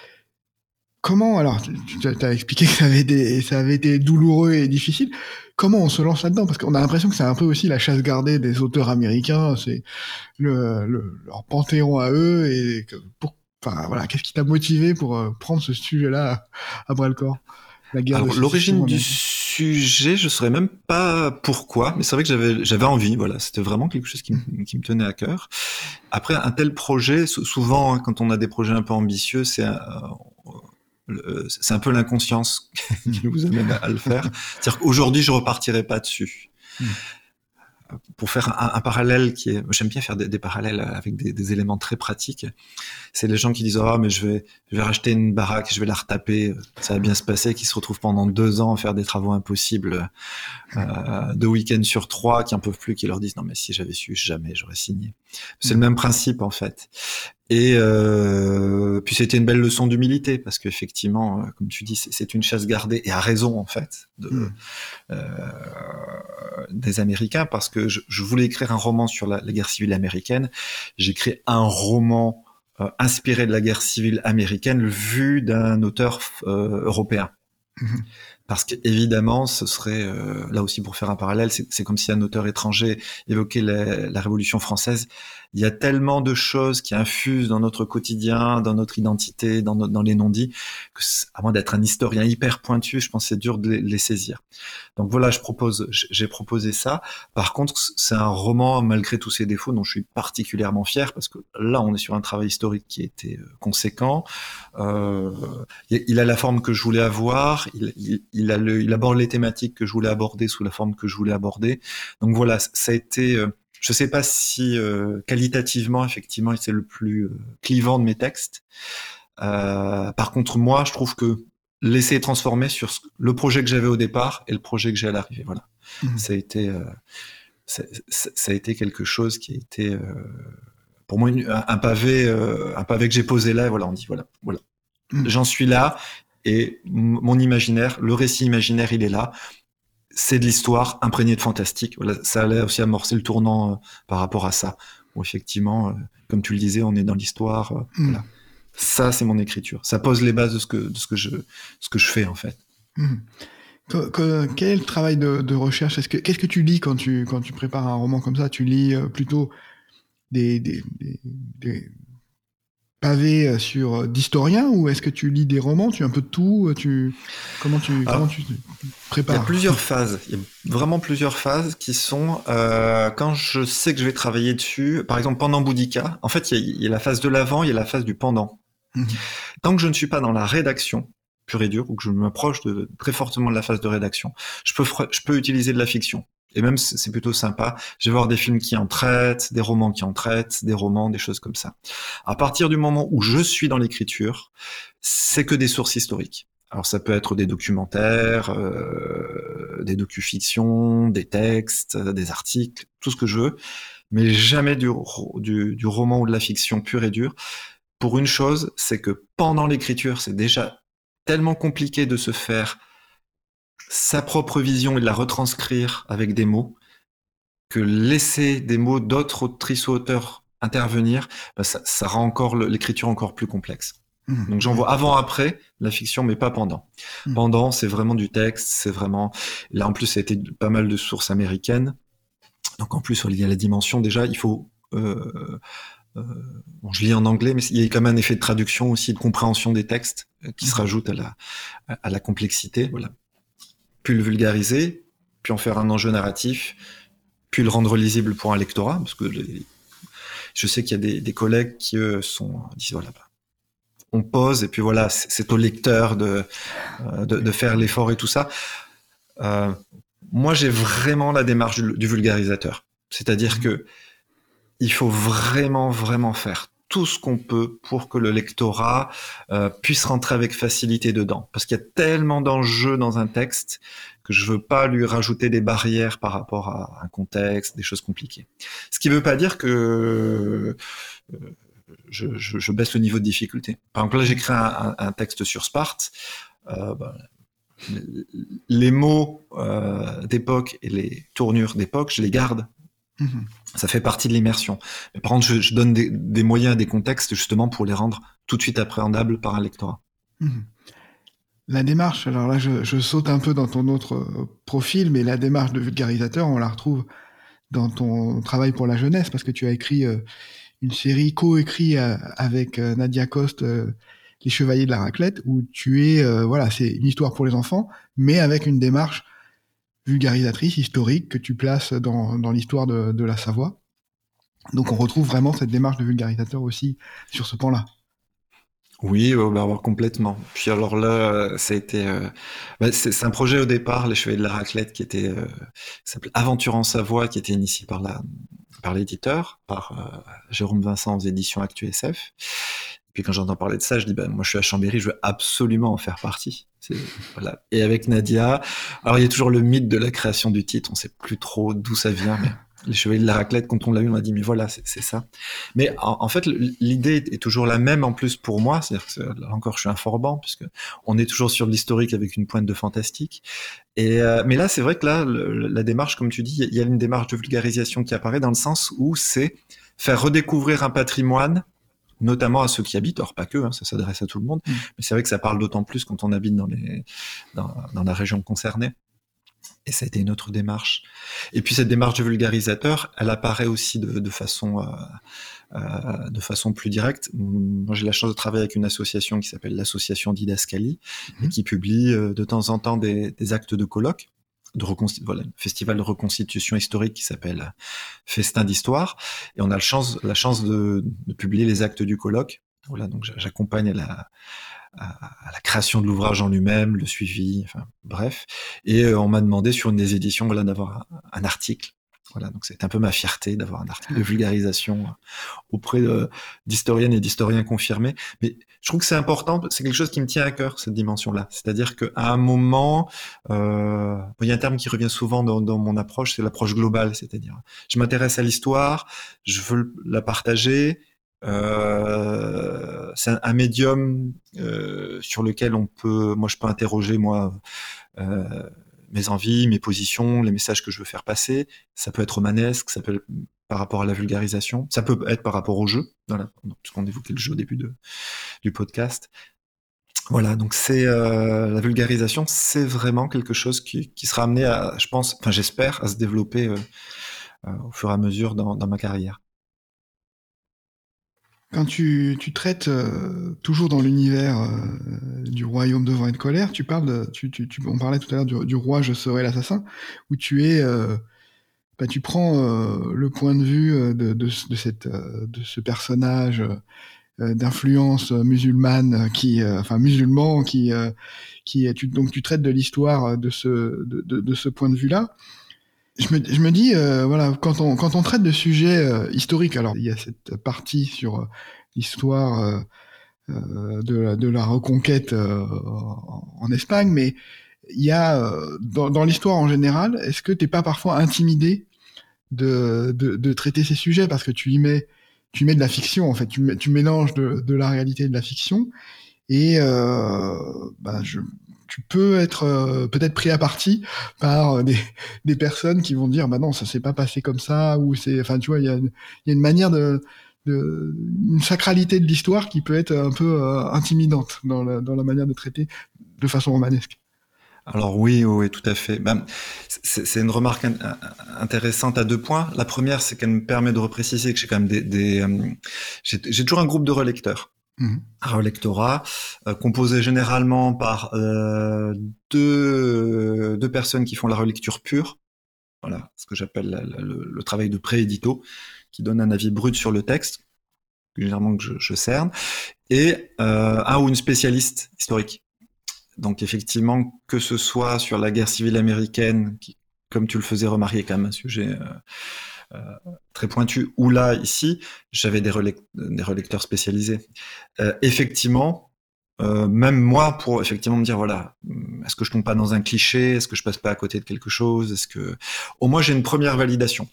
Comment, alors, tu, as expliqué que ça avait, des, ça avait été douloureux et difficile comment on se lance là-dedans? Parce qu'on a l'impression que c'est un peu aussi la chasse gardée des auteurs américains, c'est le, leur panthéon à eux. Et pour, enfin, voilà, qu'est-ce qui t'a motivé pour euh, prendre ce sujet-là à, bras le corps? L'origine du sujet, je ne saurais même pas pourquoi, mais c'est vrai que j'avais j'avais envie. Voilà, c'était vraiment quelque chose qui, qui, me tenait à cœur. Après, un tel projet, souvent, hein, quand on a des projets un peu ambitieux, c'est c'est un peu l'inconscience qui vous amène à, le faire. C'est-à-dire qu'aujourd'hui, je repartirai pas dessus. Hmm pour faire un, parallèle qui est, j'aime bien faire des, parallèles avec des, éléments très pratiques. C'est les gens qui disent oh mais je vais je vais racheter une baraque, je vais la retaper, ça va bien se passer, qui se retrouvent pendant deux ans à faire des travaux impossibles, euh, deux week-ends sur trois, qui en peuvent plus, qui leur disent non mais si j'avais su jamais j'aurais signé. C'est le même principe en fait. Et euh, puis c'était une belle leçon d'humilité parce qu'effectivement, euh, comme tu dis, c'est une chasse gardée et à raison en fait de, hmm. euh, des Américains parce que je, voulais écrire un roman sur la, guerre civile américaine. J'ai créé un roman inspiré de la guerre civile américaine vu d'un auteur européen. Hmm. Parce qu'évidemment, ce serait, là aussi pour faire un parallèle, c'est comme si un auteur étranger évoquait la Révolution française il y a tellement de choses qui infusent dans notre quotidien, dans notre identité, dans, dans les non-dits, que à moins d'être un historien hyper pointu, je pense c'est dur de les, saisir. Donc voilà, je propose, j'ai proposé ça. Par contre, c'est un roman malgré tous ses défauts dont je suis particulièrement fier parce que là, on est sur un travail historique qui était euh, conséquent. Euh, il a la forme que je voulais avoir. Il, il, a le, il aborde les thématiques que je voulais aborder sous la forme que je voulais aborder. Donc voilà, ça a été euh, je ne sais pas si euh, qualitativement, effectivement, c'est le plus euh, clivant de mes textes. Euh, par contre, moi, je trouve que laisser transformer sur le projet que j'avais au départ et le projet que j'ai à l'arrivée. Voilà. Mmh. Ça, a été, ça, a été quelque chose qui a été, pour moi, un, pavé, un pavé que j'ai posé là. Et voilà, on dit voilà, voilà. Mmh. J'en suis là et mon imaginaire, le récit imaginaire, il est là c'est de l'histoire imprégnée de fantastique. Voilà, ça allait aussi amorcer le tournant euh, par rapport à ça. Où effectivement, euh, comme tu le disais, on est dans l'histoire. Euh, hmm. Ça, c'est mon écriture. Ça pose les bases de ce que, de ce que, je, ce que je fais, en fait. Hmm. quel travail de, recherche? Qu'est-ce que tu lis quand tu, quand tu prépares un roman comme ça? Tu lis plutôt des, des, pavé euh, sur euh, d'historien ou est-ce que tu lis des romans Tu un peu de tout euh, tu... Comment tu comment tu prépares? Il y a plusieurs phases. Il y a vraiment plusieurs phases qui sont quand je sais que je vais travailler dessus. Par exemple, pendant Boudica, en fait, il y, a, la phase de l'avant, il y a la phase du pendant. Mhm. Tant que je ne suis pas dans la rédaction pure et dure ou que je m'approche de, très fortement de la phase de rédaction, je peux je peux utiliser de la fiction. Et même, c'est plutôt sympa. Je vais voir des films qui en traitent, des romans qui en traitent, des romans, des choses comme ça. À partir du moment où je suis dans l'écriture, c'est que des sources historiques. Alors ça peut être des documentaires, euh, des docu-fictions, des textes, des articles, tout ce que je veux, mais jamais du, roman ou de la fiction pure et dure. Pour une chose, c'est que pendant l'écriture, c'est déjà tellement compliqué de se faire sa propre vision et de la retranscrire avec des mots que laisser des mots d'autres autrices ou auteurs intervenir, bah, ça, ça, rend encore l'écriture encore plus complexe. Mmh. Donc j'en vois avant-après la fiction, mais pas pendant. Mmh. Pendant, c'est vraiment du texte, c'est vraiment... Là, en plus, ça a été pas mal de sources américaines. Donc en plus, il y a la dimension, déjà, il faut... Euh, euh, bon, je lis en anglais, mais il y a quand même un effet de traduction aussi, de compréhension des textes euh, qui se mmh. rajoute à la, à la complexité. Voilà. Puis le vulgariser, puis en faire un enjeu narratif, puis le rendre lisible pour un lectorat, parce que je sais qu'il y a des, des, collègues qui eux, sont disent voilà, bah, on pose et puis voilà, c'est au lecteur de, euh, de, de faire l'effort et tout ça. Euh, moi, j'ai vraiment la démarche du, du vulgarisateur, c'est-à-dire mmh. que il faut vraiment, vraiment faire tout ce qu'on peut pour que le lectorat euh, puisse rentrer avec facilité dedans. Parce qu'il y a tellement d'enjeux dans un texte que je veux pas lui rajouter des barrières par rapport à un contexte, des choses compliquées. Ce qui ne veut pas dire que euh, je, baisse le niveau de difficulté. Par exemple, là, j'écris un, texte sur Sparte. Euh, bah, les mots d'époque et les tournures d'époque, je les garde. Mmh ça fait partie de l'immersion. Mais par contre, je, donne des, moyens, des contextes justement pour les rendre tout de suite appréhendables par un lectorat. Mmh. La démarche, alors là, je, saute un peu dans ton autre euh, profil, mais la démarche de vulgarisateur, on la retrouve dans ton travail pour la jeunesse, parce que tu as écrit euh, une série co-écrite euh, avec Nadia Coste, Les Chevaliers de la Raclette, où tu es, voilà, c'est une histoire pour les enfants, mais avec une démarche vulgarisatrice, historique, que tu places dans, dans l'histoire de, de, la Savoie. Donc on retrouve vraiment cette démarche de vulgarisateur aussi sur ce pan-là. Oui, bah, bah, complètement. Puis alors là, ça a été, euh, bah, c'est un projet au départ, les Chevaliers de la Raclette, qui était, euh, s'appelait Aventure en Savoie, qui était initié par la, par l'éditeur, par euh, Jérôme Vincent aux éditions Actu SF. Puis quand j'entends parler de ça, je dis, ben, moi je suis à Chambéry, je veux absolument en faire partie. Voilà. Et avec Nadia, alors il y a toujours le mythe de la création du titre, on sait plus trop d'où ça vient, mais les chevaliers de la raclette, quand on l'a eu, on a dit, mais voilà, c'est ça. Mais en, fait, l'idée est toujours la même en plus pour moi, c'est-à-dire que là encore, je suis informant, puisque on est toujours sur l'historique avec une pointe de fantastique. Et euh, mais là, c'est vrai que là, la démarche, comme tu dis, il y a une démarche de vulgarisation qui apparaît dans le sens où c'est faire redécouvrir un patrimoine notamment à ceux qui habitent, or pas que, hein, ça s'adresse à tout le monde, mmh. mais c'est vrai que ça parle d'autant plus quand on habite dans, les, dans, dans la région concernée. Et ça a été une autre démarche. Et puis cette démarche de vulgarisateur, elle apparaît aussi de, de façon euh, euh, de façon plus directe. Moi, j'ai la chance de travailler avec une association qui s'appelle l'association Didascali mmh. et qui publie euh, de temps en temps des, des actes de colloques de voilà, festival de reconstitution historique qui s'appelle Festin d'histoire et on a la chance la chance de, de publier les actes du colloque. Voilà, donc j'accompagne la la création de l'ouvrage en lui-même, le suivi, enfin bref. Et euh, on m'a demandé sur une des éditions voilà, d'avoir un, article. Voilà, donc c'est un peu ma fierté d'avoir un article de vulgarisation auprès d'historiennes et d'historiens confirmés. Mais je trouve que c'est important, c'est quelque chose qui me tient à cœur, cette dimension-là. C'est-à-dire qu'à un moment, euh, il y a un terme qui revient souvent dans, dans mon approche, c'est l'approche globale. C'est-à-dire, je m'intéresse à l'histoire, je veux la partager, euh, c'est un, un, médium euh, sur lequel on peut, moi je peux interroger moi euh, mes envies, mes positions, les messages que je veux faire passer. Ça peut être romanesque, ça peut être par rapport à la vulgarisation, ça peut être par rapport au jeu, puisqu'on évoquait le jeu au début du podcast. Voilà, donc c'est euh, la vulgarisation, c'est vraiment quelque chose qui, sera amené à, je pense, enfin j'espère, à se développer euh, euh, au fur et à mesure dans ma carrière. Quand tu, tu traites euh, toujours dans l'univers euh, du royaume de vent et de colère, tu parles de, tu, tu, tu on parlait tout à l'heure du, roi Je serai l'assassin, où tu es, euh, bah, tu prends euh, le point de vue euh, de, de, de, cette, de ce personnage d'influence musulmane qui, enfin musulman, qui, qui, tu, donc tu traites de l'histoire de ce, de, de, de ce point de vue-là je me, dis, euh, voilà, quand on, traite de sujets euh, historiques, alors il y a cette partie sur euh, l'histoire de, la, reconquête en, Espagne, mais il y a dans, l'histoire en général, est-ce que tu n'es pas parfois intimidé de, traiter ces sujets? Parce que tu y mets tu mets de la fiction en fait, tu, mélanges de, la réalité et de la fiction. Et bah, je, tu peux être euh, peut-être pris à partie par euh, des, des, personnes qui vont dire bah non ça s'est pas passé comme ça ou c'est enfin tu vois il y a, y a, une manière de, de une sacralité de l'histoire qui peut être un peu euh, intimidante dans la, dans la manière de traiter de façon romanesque. Alors oui, oui, tout à fait. Ben, c'est une remarque intéressante à deux points. La première, c'est qu'elle me permet de repréciser que j'ai quand même des, des j'ai toujours un groupe de relecteurs. Un relectorat euh, composé généralement par euh, deux, deux, personnes qui font la relecture pure, voilà, ce que j'appelle le, travail de pré-édito, qui donne un avis brut sur le texte, généralement que je, cerne, et euh, un ou une spécialiste historique. Donc effectivement, que ce soit sur la guerre civile américaine, comme tu le faisais remarquer, quand même un sujet euh, euh, très pointu, ou là, ici, j'avais des, des, relecteurs spécialisés. Euh, effectivement, euh, même moi, pour effectivement me dire, voilà, hmm, est-ce que je tombe pas dans un cliché Est-ce que je passe pas à côté de quelque chose Est-ce que, au moins, j'ai une première validation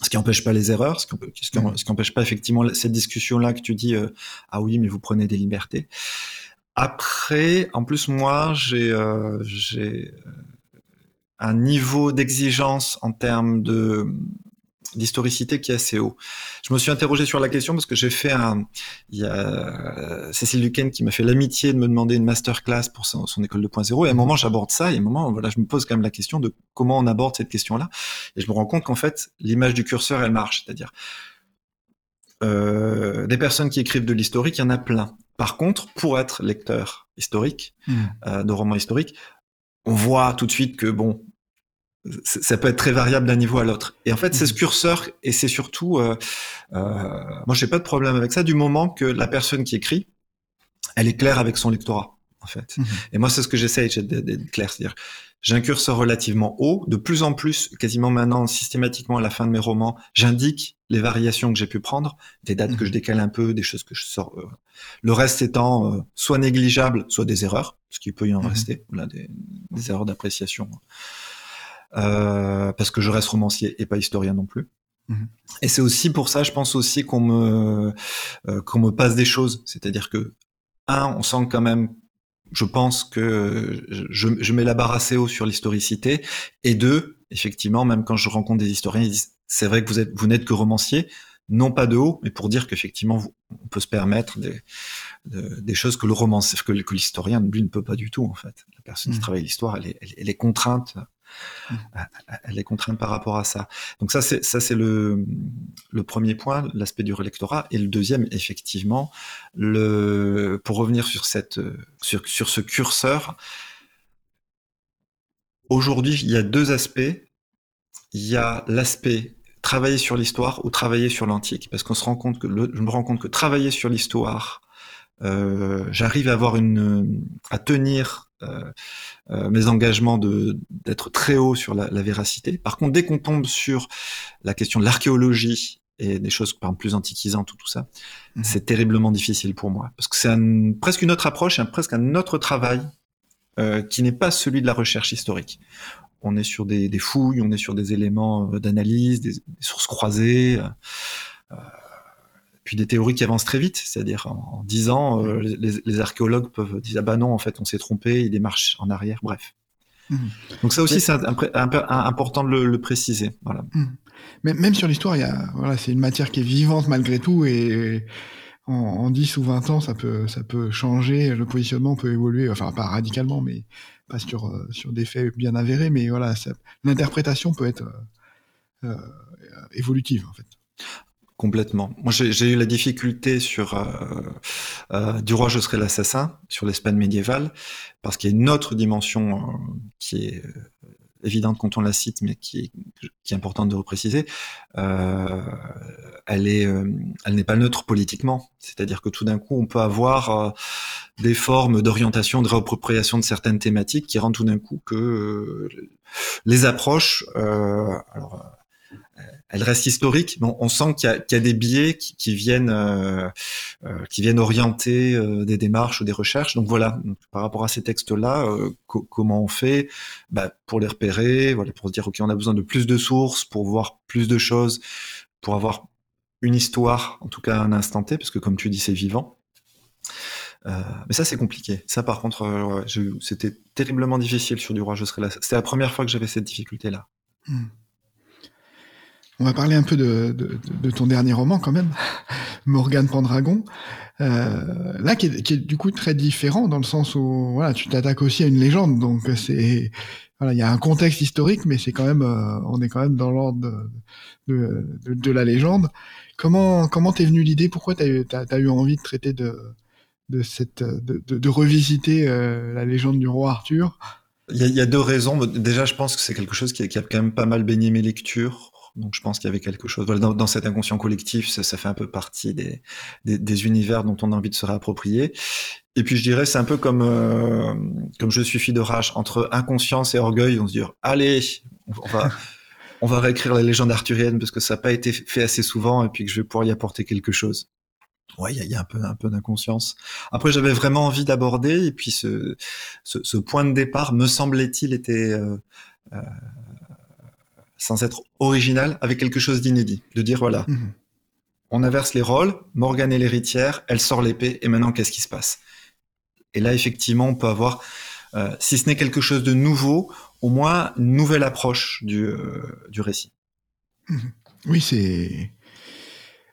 ce qui n'empêche pas les erreurs, ce qui n'empêche pas effectivement cette discussion-là que tu dis ah oui, mais vous prenez des libertés. Après, en plus moi, j'ai j'ai un niveau d'exigence en termes de d'historicité qui est assez haut. Je me suis interrogé sur la question parce que j'ai fait un, il y a Cécile Luquen qui m'a fait l'amitié de me demander une masterclass pour son, école 2.0 et à un moment j'aborde ça et à un moment voilà je me pose quand même la question de comment on aborde cette question-là et je me rends compte qu'en fait l'image du curseur elle marche, c'est-à-dire euh, des personnes qui écrivent de l'historique, il y en a plein. Par contre, pour être lecteur historique, mmh. euh, de romans historiques, on voit tout de suite que bon, ça peut être très variable d'un niveau à l'autre. Et en fait, c'est ce mhm. curseur et c'est surtout, euh, euh, moi, j'ai pas de problème avec ça du moment que la personne qui écrit, elle est claire avec son lectorat, en fait. Mhm. Et moi, c'est ce que j'essaye d'être clair, c'est-à-dire, j'ai un curseur relativement haut, de plus en plus, quasiment maintenant, systématiquement à la fin de mes romans, j'indique les variations que j'ai pu prendre, des dates que je mhm. décale un peu, des choses que je sors. Euh, le reste étant euh, soit négligeable, soit des erreurs, ce qui peut y en rester, là, des, des erreurs d'appréciation parce que je reste romancier et pas historien non plus. Mhm. Et c'est aussi pour ça, je pense aussi qu'on me euh, qu'on me passe des choses, c'est-à-dire que un, on sent quand même, je pense que je, je mets la barre assez haut sur l'historicité, et deux, effectivement, même quand je rencontre des historiens, ils disent c'est vrai que vous êtes vous n'êtes que romancier, non pas de haut, mais pour dire qu'effectivement, on peut se permettre des, des choses que le romancier, que, que l'historien, lui, ne peut pas du tout, en fait. La personne qui mhm. travaille l'histoire, elle est, elle est contrainte. Elle est contrainte par rapport à ça. Donc ça, c'est ça, c'est le, premier point, l'aspect du relectorat. Et le deuxième, effectivement, pour revenir sur ce curseur. Aujourd'hui, il y a deux aspects. Il y a l'aspect travailler sur l'histoire ou travailler sur l'antique, parce qu'on se rend compte que je me rends compte que travailler sur l'histoire, euh, j'arrive à avoir une, à tenir mes engagements de d'être très haut sur la, la, véracité. Par contre, dès qu'on tombe sur la question de l'archéologie et des choses par exemple, plus antiquisantes ou tout ça, mhm. c'est terriblement difficile pour moi parce que c'est un, presque une autre approche, un, presque un autre travail euh, qui n'est pas celui de la recherche historique. On est sur des, des fouilles, on est sur des éléments euh, d'analyse, des, des, sources croisées. Euh, puis des théories qui avancent très vite, c'est-à-dire en, dix ans, euh, les, archéologues peuvent dire ah bah non, en fait, on s'est trompé, il démarche en arrière, bref. Mmh. Donc ça aussi, c'est important de le, préciser. Voilà. Mmh. Mais même sur l'histoire, il y a, voilà, c'est une matière qui est vivante malgré tout et en, en, 10 ou 20 ans, ça peut, ça peut changer, le positionnement peut évoluer, enfin pas radicalement, mais pas sur, euh, sur des faits bien avérés, mais voilà, l'interprétation peut être euh, évolutive en fait. Complètement. Moi, j'ai eu la difficulté sur euh, euh, Du roi, je serai l'assassin, sur l'Espagne médiévale, parce qu'il y a une autre dimension euh, qui est évidente quand on la cite, mais qui est, importante de repréciser. Elle est, elle n'est pas neutre politiquement. C'est-à-dire que tout d'un coup, on peut avoir des formes d'orientation, de réappropriation de certaines thématiques qui rendent tout d'un coup que les approches, elle reste historique, mais on, sent qu'il y, a des biais qui, viennent, euh, euh, qui viennent orienter euh, des démarches ou des recherches. Donc voilà, par rapport à ces textes-là, comment on fait? Bah, pour les repérer, voilà, pour se dire ok, on a besoin de plus de sources, pour voir plus de choses, pour avoir une histoire, en tout cas un instant T, parce que comme tu dis, c'est vivant. mais ça, c'est compliqué. Ça, par contre, c'était terriblement difficile sur du roi. Je serais là. C'était la première fois que j'avais cette difficulté-là. Hmm. On va parler un peu de, ton dernier roman quand même, Morgane Pendragon. Euh, là, qui est, du coup très différent dans le sens où voilà, tu t'attaques aussi à une légende, donc c'est voilà, il y a un contexte historique, mais c'est quand même, euh, on est quand même dans l'ordre de, la légende. Comment comment t'es venu l'idée? Pourquoi t'as eu as, eu envie de traiter de de cette de, revisiter euh, la légende du roi Arthur? Il y, a, deux raisons. Déjà, je pense que c'est quelque chose qui a, qui a, quand même pas mal baigné mes lectures. Donc je pense qu'il y avait quelque chose. Voilà, dans, cet inconscient collectif, ça, fait un peu partie des, des, univers dont on a envie de se réapproprier. Et puis je dirais, c'est un peu comme euh, comme je suis fille de rage entre inconscience et orgueil. On se dit, allez, on va on va réécrire la légende arthurienne parce que ça n'a pas été fait assez souvent et puis que je vais pouvoir y apporter quelque chose. Ouais, il y, a, un peu un peu d'inconscience. Après, j'avais vraiment envie d'aborder et puis ce, ce, point de départ, me semblait-il, était euh, euh, sans être original, avec quelque chose d'inédit. De dire, voilà, mhm. on inverse les rôles, Morgane est l'héritière, elle sort l'épée, et maintenant, qu'est-ce qui se passe? Et là, effectivement, on peut avoir, euh, si ce n'est quelque chose de nouveau, au moins une nouvelle approche du, euh, du récit. Mhm. Oui, c'est...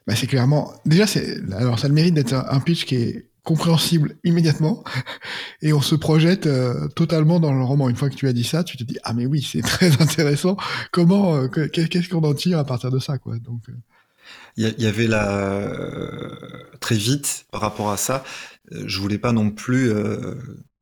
Bah, c'est clairement... Déjà, c'est... alors ça le mérite d'être un pitch qui est compréhensible immédiatement et on se projette euh, totalement dans le roman. Une fois que tu as dit ça, tu te dis ah mais oui c'est très intéressant. Comment euh, qu'est-ce qu'on en tire à partir de ça quoi? Donc euh. il y, avait la très vite par rapport à ça. Je voulais pas non plus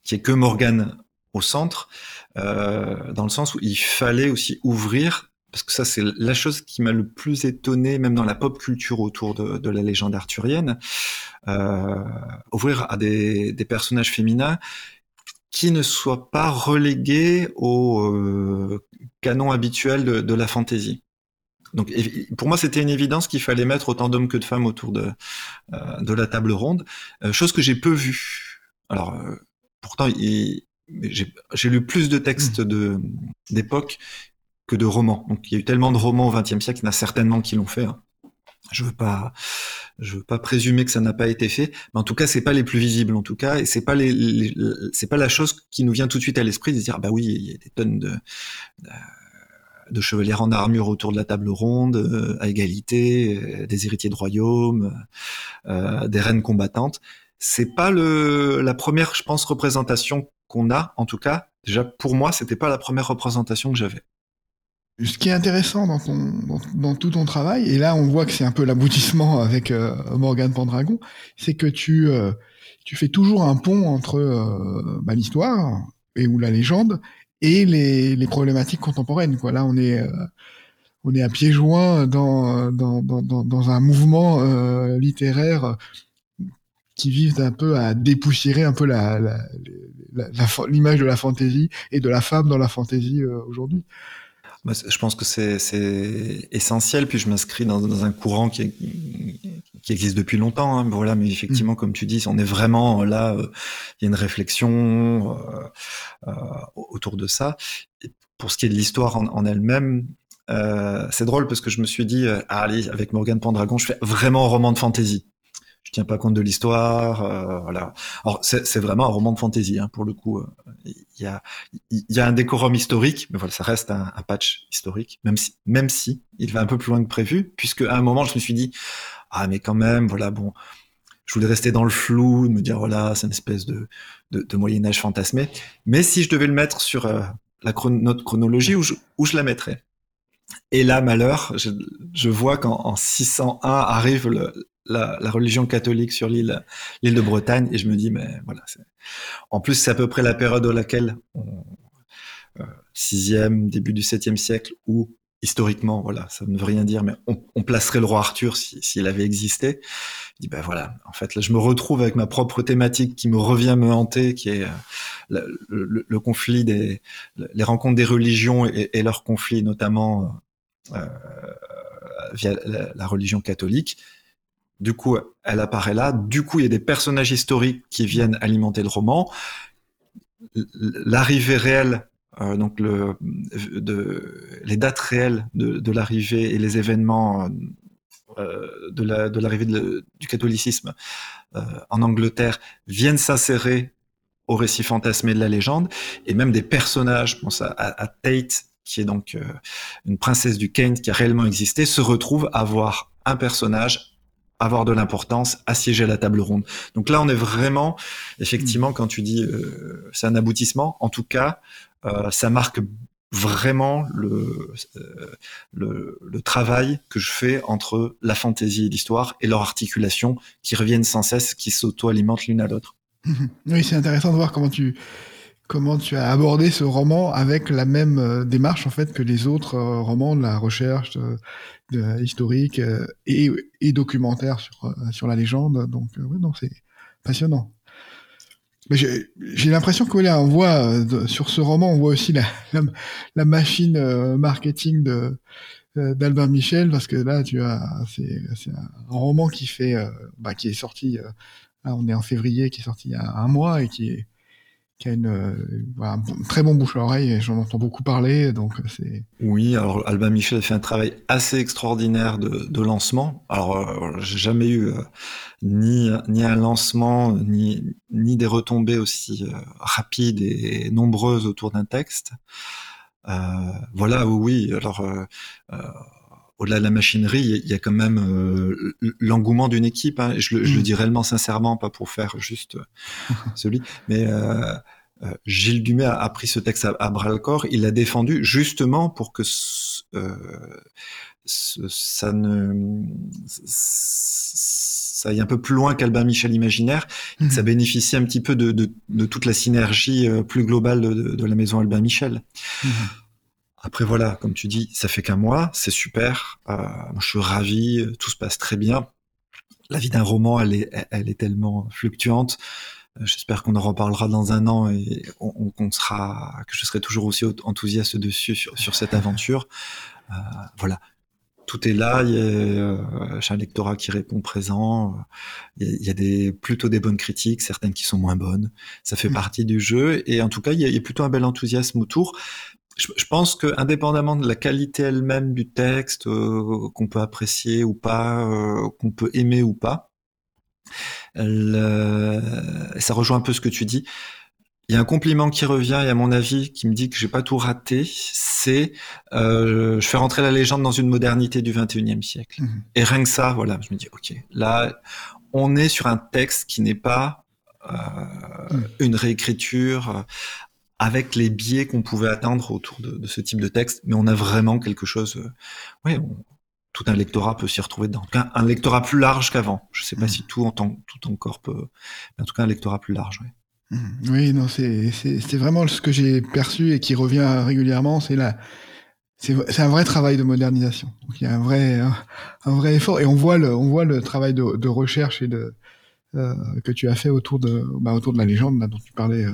qu'il y ait que Morgane au centre, dans le sens où il fallait aussi ouvrir parce que ça c'est la chose qui m'a le plus étonné, même dans la pop culture autour de, la légende arthurienne, euh, ouvrir à des, personnages féminins qui ne soient pas relégués au euh, canon habituel de, la fantaisie. Donc pour moi c'était une évidence qu'il fallait mettre autant d'hommes que de femmes autour de, euh, de la table ronde, chose que j'ai peu vue. Alors pourtant j'ai lu plus de textes mmh. d'époque de romans. Donc il y a eu tellement de romans au XXe siècle, il y en a certainement qui l'ont fait. Hein. Je veux pas, je veux pas présumer que ça n'a pas été fait, mais en tout cas c'est pas les plus visibles en tout cas, et c'est pas les, c'est pas la chose qui nous vient tout de suite à l'esprit de dire ah bah oui il y a des tonnes de, de chevaliers en armure autour de la table ronde, euh, à égalité, euh, des héritiers de royaume, euh, des reines combattantes. C'est pas le, la première, je pense, représentation qu'on a, en tout cas. Déjà, pour moi, c'était pas la première représentation que j'avais. Ce qui est intéressant dans, ton, dans, tout ton travail, et là on voit que c'est un peu l'aboutissement avec euh, Morgane Pendragon, c'est que tu, euh, tu fais toujours un pont entre euh, bah, l'histoire et ou la légende et les, les problématiques contemporaines. Quoi. Là on est, euh, on est à pieds joints dans, dans, dans, un mouvement littéraire qui vise un peu à dépoussiérer un peu la, l'image de la fantaisie et de la femme dans la fantaisie aujourd'hui je pense que c'est essentiel. Puis je m'inscris dans, dans, un courant qui, qui existe depuis longtemps. Hein, voilà, mais effectivement, mm. comme tu dis, on est vraiment là. Euh, il y a une réflexion euh, euh, autour de ça. Et pour ce qui est de l'histoire en, en elle-même, euh, c'est drôle parce que je me suis dit, euh, allez, avec Morgan Pendragon, je fais vraiment un roman de fantasy je tiens pas compte de l'histoire, euh, voilà. Alors c'est vraiment un roman de fantasy hein, pour le coup. Euh, il y a il y a un décorum historique, mais voilà, ça reste un, patch historique, même si même si il va un peu plus loin que prévu, puisque à un moment je me suis dit ah mais quand même voilà bon, je voulais rester dans le flou, me dire voilà c'est une espèce de de, Moyen Âge fantasmé, mais si je devais le mettre sur euh, la notre chronologie où je, où je la mettrais? Et là, malheur, je, je vois qu'en 601 arrive le, la, religion catholique sur l'île l'île de Bretagne et je me dis mais voilà en plus c'est à peu près la période à laquelle on, euh, sixième début du septième siècle où historiquement voilà ça ne veut rien dire mais on, placerait le roi Arthur s'il avait existé je dis ben voilà en fait là je me retrouve avec ma propre thématique qui me revient me hanter qui est euh, le, conflit des les rencontres des religions et, et leurs conflits notamment euh, via la, religion catholique. Du coup, elle apparaît là. Du coup, il y a des personnages historiques qui viennent alimenter le roman. L'arrivée réelle, euh, donc le, de, les dates réelles de, l'arrivée et les événements euh, de l'arrivée du catholicisme euh, en Angleterre viennent s'insérer au récit fantasmé de la légende, et même des personnages, pense à, Tate, qui est donc une princesse du Kent qui a réellement existé, se retrouve à avoir un personnage, avoir de l'importance, assiéger la table ronde. Donc là, on est vraiment, effectivement, mm. quand tu dis euh, c'est un aboutissement, en tout cas, euh, ça marque vraiment le, le, le, travail que je fais entre la fantaisie et l'histoire et leur articulation qui reviennent sans cesse, qui s'auto-alimentent l'une à l'autre. Oui, c'est intéressant de voir comment tu, comment tu as abordé ce roman avec la même euh, démarche en fait que les autres euh, romans de la recherche euh, historique et, documentaire sur, sur la légende. Donc, non, c'est passionnant. J'ai l'impression que on voit sur ce roman, on voit aussi la, machine marketing de d'Albert Michel parce que là, tu as, c'est un roman qui fait, bah, qui est sorti Là, on est en février, qui est sorti il y a un mois et qui, est, qui a une, euh, un très bon bouche à oreille j'en entends beaucoup parler. Donc c'est. Oui, alors Albin Michel a fait un travail assez extraordinaire de, lancement. Alors euh, j'ai jamais eu euh, ni ni un lancement ni ni des retombées aussi rapides et nombreuses autour d'un texte. voilà, oui. Alors au-delà de la machinerie, il y a quand même euh, l'engouement d'une équipe. Hein, je, le, je, le, mm. dis réellement sincèrement, pas pour faire juste euh, celui, mais euh, Gilles Dumais a, a, pris ce texte à, à bras le corps. Il l'a défendu justement pour que ça ne ça aille un peu plus loin qu'Albin Michel imaginaire, que ça mm. bénéficie un petit peu de, de, de toute la synergie plus globale de, de, la maison Albin Michel. Mm. Après voilà, comme tu dis, ça fait qu'un mois, c'est super. Euh, je suis ravi, tout se passe très bien. La vie d'un roman, elle est, elle est tellement fluctuante. Euh, j'espère qu'on en reparlera dans un an et on, sera, que je serai toujours aussi enthousiaste dessus sur, sur cette aventure. Euh, voilà, tout est là. Il y a euh, un lectorat qui répond présent. Il y, a, des plutôt des bonnes critiques, certaines qui sont moins bonnes. Ça fait mmh. partie du jeu et en tout cas, il y, a, il y a plutôt un bel enthousiasme autour je, pense que indépendamment de la qualité elle-même du texte, euh, qu'on peut apprécier ou pas, euh, qu'on peut aimer ou pas, ça rejoint un peu ce que tu dis. Il y a un compliment qui revient et à mon avis qui me dit que j'ai pas tout raté, c'est euh, je fais rentrer la légende dans une modernité du 21e siècle. Mmh. Et rien que ça, voilà, je me dis ok, là on est sur un texte qui n'est pas euh, mmh. une réécriture avec les biais qu'on pouvait attendre autour de, ce type de texte, mais on a vraiment quelque chose. Euh, ouais, tout un lectorat peut s'y retrouver dedans. Un, un, lectorat plus large qu'avant. Je ne sais pas mm. si tout en tant, tout encore peut, mais en tout cas un lectorat plus large. Ouais. Mm. Oui, non, c'est vraiment ce que j'ai perçu et qui revient régulièrement, c'est la c'est un vrai travail de modernisation. Donc, il y a un vrai un, vrai effort et on voit le on voit le travail de, de recherche et de que tu as fait autour de, bah, autour de la légende dont tu parlais, euh,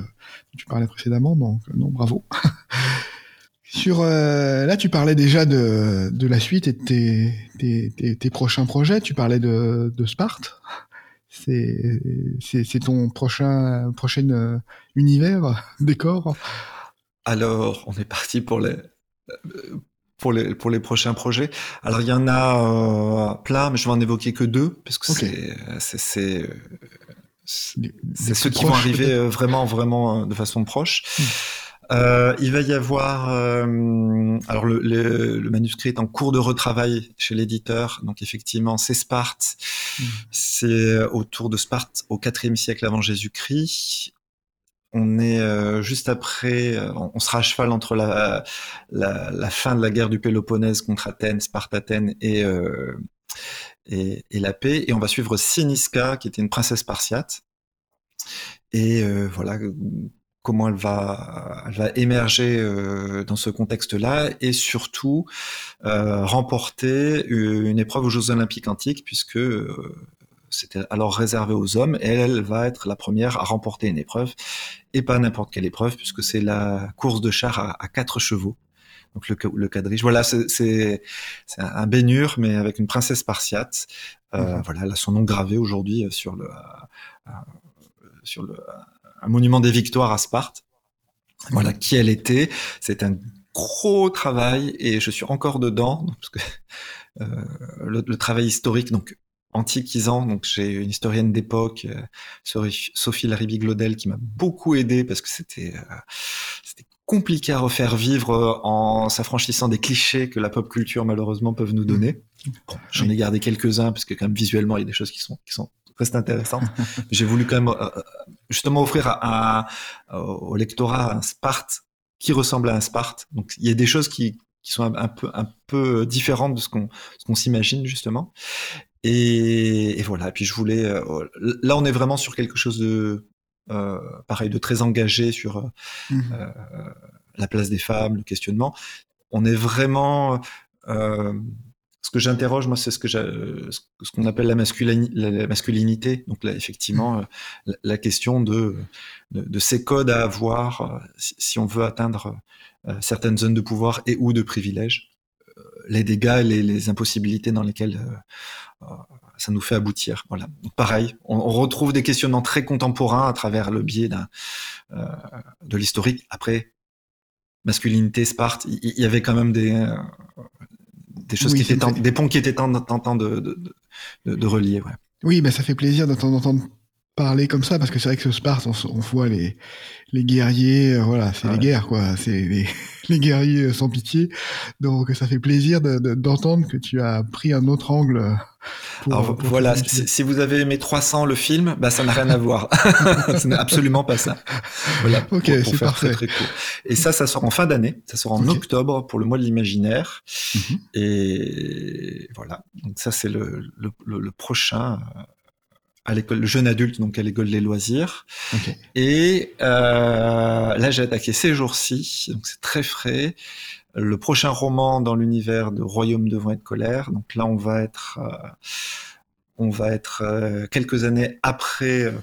tu parlais précédemment. Donc euh, non, bravo. Sur là, tu parlais déjà de, de la suite et de tes, tes, tes, prochains projets. Tu parlais de, de Sparte. C'est c'est ton prochain prochain univers décor? Alors, on est parti pour les pour les, pour les prochains projets. Alors il y en a euh, plein, mais je vais en évoquer que deux, parce que c'est c'est c'est ceux qui vont arriver euh, vraiment vraiment euh, de façon proche. Hmm. Euh, il va y avoir euh, alors le, le, le, manuscrit est en cours de retravail chez l'éditeur, donc effectivement c'est Sparte, hmm. c'est autour de Sparte au IVe siècle avant Jésus-Christ. On est euh, juste après, euh, on sera à entre la, fin de la guerre du Péloponnèse contre Athènes, Sparte-Athènes et, euh, et, et, la paix, et on va suivre Siniska, qui était une princesse spartiate. Et voilà comment elle va, elle va émerger dans ce contexte-là, et surtout remporter une épreuve aux Jeux Olympiques antiques, puisque c'était alors réservé aux hommes, et elle va être la première à remporter une épreuve, et pas n'importe quelle épreuve, puisque c'est la course de char à, quatre chevaux. donc le, le quadrige. Voilà, c'est un baignure, mais avec une princesse spartiate. Mhm. Voilà, elle a son nom gravé aujourd'hui sur le sur le un monument des victoires à Sparte. Voilà qui elle était. C'est un gros travail et je suis encore dedans parce que euh, le, le, travail historique donc antiquisant. Donc j'ai une historienne d'époque, euh, Sophie Laribi-Glodel, qui m'a beaucoup aidé parce que c'était euh, c'était compliqué à refaire vivre euh, en s'affranchissant des clichés que la pop culture malheureusement peuvent nous donner. J'en ai gardé quelques-uns parce que quand même visuellement il y a des choses qui sont qui sont très intéressantes. j'ai voulu quand même justement offrir à, au lectorat un Sparte qui ressemble à un Sparte. Donc il y a des choses qui qui sont un, peu un peu différentes de ce qu'on ce qu'on s'imagine justement. Et, et, voilà. Et puis je voulais. Euh, là, on est vraiment sur quelque chose de euh, pareil, de très engagé sur euh, mmh euh la place des femmes, le questionnement. On est vraiment. ce que j'interroge, moi, c'est ce que ce qu'on appelle la, la, masculinité. Donc là, effectivement, mmh. la, question de, de, de, ces codes à avoir si, si on veut atteindre certaines zones de pouvoir et ou de privilèges les dégâts et les, les, impossibilités dans lesquelles ça nous fait aboutir. Voilà. pareil, on, retrouve des questionnements très contemporains à travers le biais euh, de l'historique. Après, masculinité, Sparte, il y, avait quand même des, euh, des choses qui étaient des ponts qui étaient tentants de, de, de, de, relier. Ouais. Oui, ben ça fait plaisir d'entendre parler comme ça parce que c'est vrai que ce Sparte, on, voit les, les guerriers, euh, voilà, c'est les guerres quoi, c'est les, les, guerriers sans pitié. Donc ça fait plaisir d'entendre que tu as pris un autre angle alors, voilà, si, vous avez aimé 300 le film, bah ça n'a rien à voir. ce n'est absolument pas ça. Voilà. Ok, c'est parfait. Très, très Et ça, ça sort en fin d'année. Ça sort en octobre pour le mois de l'imaginaire. Mhm. Et voilà. Donc ça, c'est le, le, le, prochain euh, à l'école, le jeune adulte, donc à l'école des loisirs. Et euh, là, j'ai attaqué ces jours-ci, donc c'est très frais le prochain roman dans l'univers de Royaume de vent et de colère. Donc là, on va être, euh, on va être euh, quelques années après,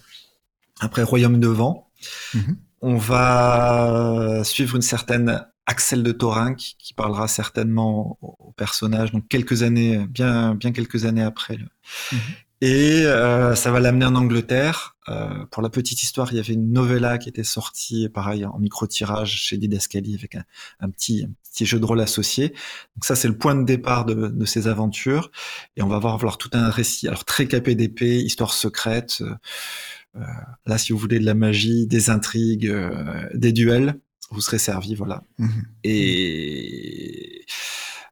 après Royaume de vent. Mhm. On va suivre une certaine Axel de Thorinck qui parlera certainement au, personnage. Donc quelques années, bien, bien quelques années après. Le... Mhm. Et euh, ça va l'amener en Angleterre. Euh, pour la petite histoire, il y avait une novella qui était sortie, pareil, en micro-tirage chez Didascali avec un, un, petit, un, petit, jeu de rôle associé. Donc ça, c'est le point de départ de, de, ces aventures. Et on va voir, voir tout un récit, alors très capé d'épée, histoire secrète. Euh, là, si vous voulez de la magie, des intrigues, euh, des duels, vous serez servi, voilà. Mhm. Et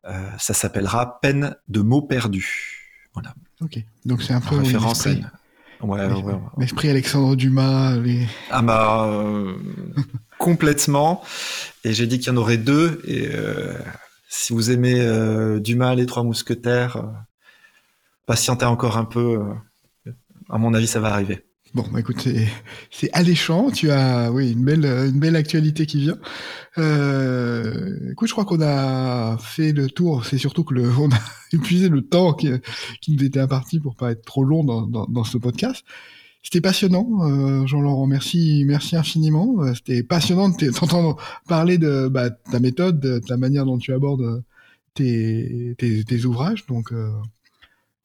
euh, ça s'appellera Peine de mots perdus. Voilà. Ok. Donc c'est un peu référence l'esprit. Ouais, ouais, ouais, L'esprit Alexandre Dumas. Les... Ah bah euh, complètement. Et j'ai dit qu'il y en aurait deux. Et euh, si vous aimez euh, Dumas, les Trois Mousquetaires, patientez encore un peu. À mon avis, ça va arriver. Bon, bah écoute, c'est alléchant. Tu as, oui, une belle, une belle actualité qui vient. Euh, écoute, je crois qu'on a fait le tour. C'est surtout que le, on a épuisé le temps qui, qui nous était imparti pour pas être trop long dans, dans, ce podcast. C'était passionnant, euh, Jean-Laurent. Merci, merci infiniment. Euh, c'était passionnant de t'entendre parler de bah, ta méthode, de ta manière dont tu abordes tes, tes, ouvrages. Donc, euh,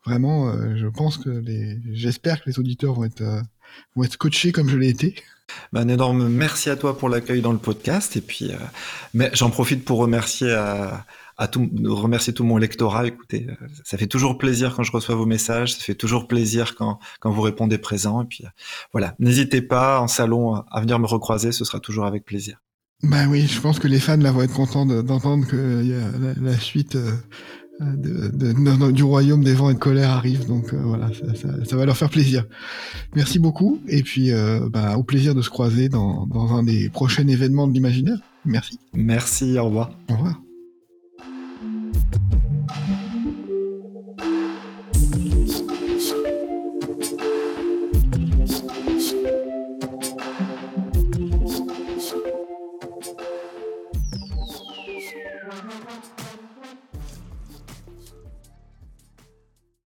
vraiment, euh, je pense que les, j'espère que les auditeurs vont être vont être coachés comme je l'ai été. Ben, un énorme merci à toi pour l'accueil dans le podcast. Et puis, euh, mais j'en profite pour remercier à, à tout, remercier tout mon lectorat. Écoutez, euh, ça fait toujours plaisir quand je reçois vos messages. Ça fait toujours plaisir quand, quand vous répondez présent. Et puis, euh, voilà. N'hésitez pas en salon à venir me recroiser. Ce sera toujours avec plaisir. Ben oui, je pense que les fans là vont être contents d'entendre que y a la, la suite du royaume des vents et de colère arrive. Donc euh, voilà, ça, va leur faire plaisir. Merci beaucoup. Et puis euh, bah, au plaisir de se croiser dans un des prochains événements de l'imaginaire. Merci. Merci, au revoir. Au revoir.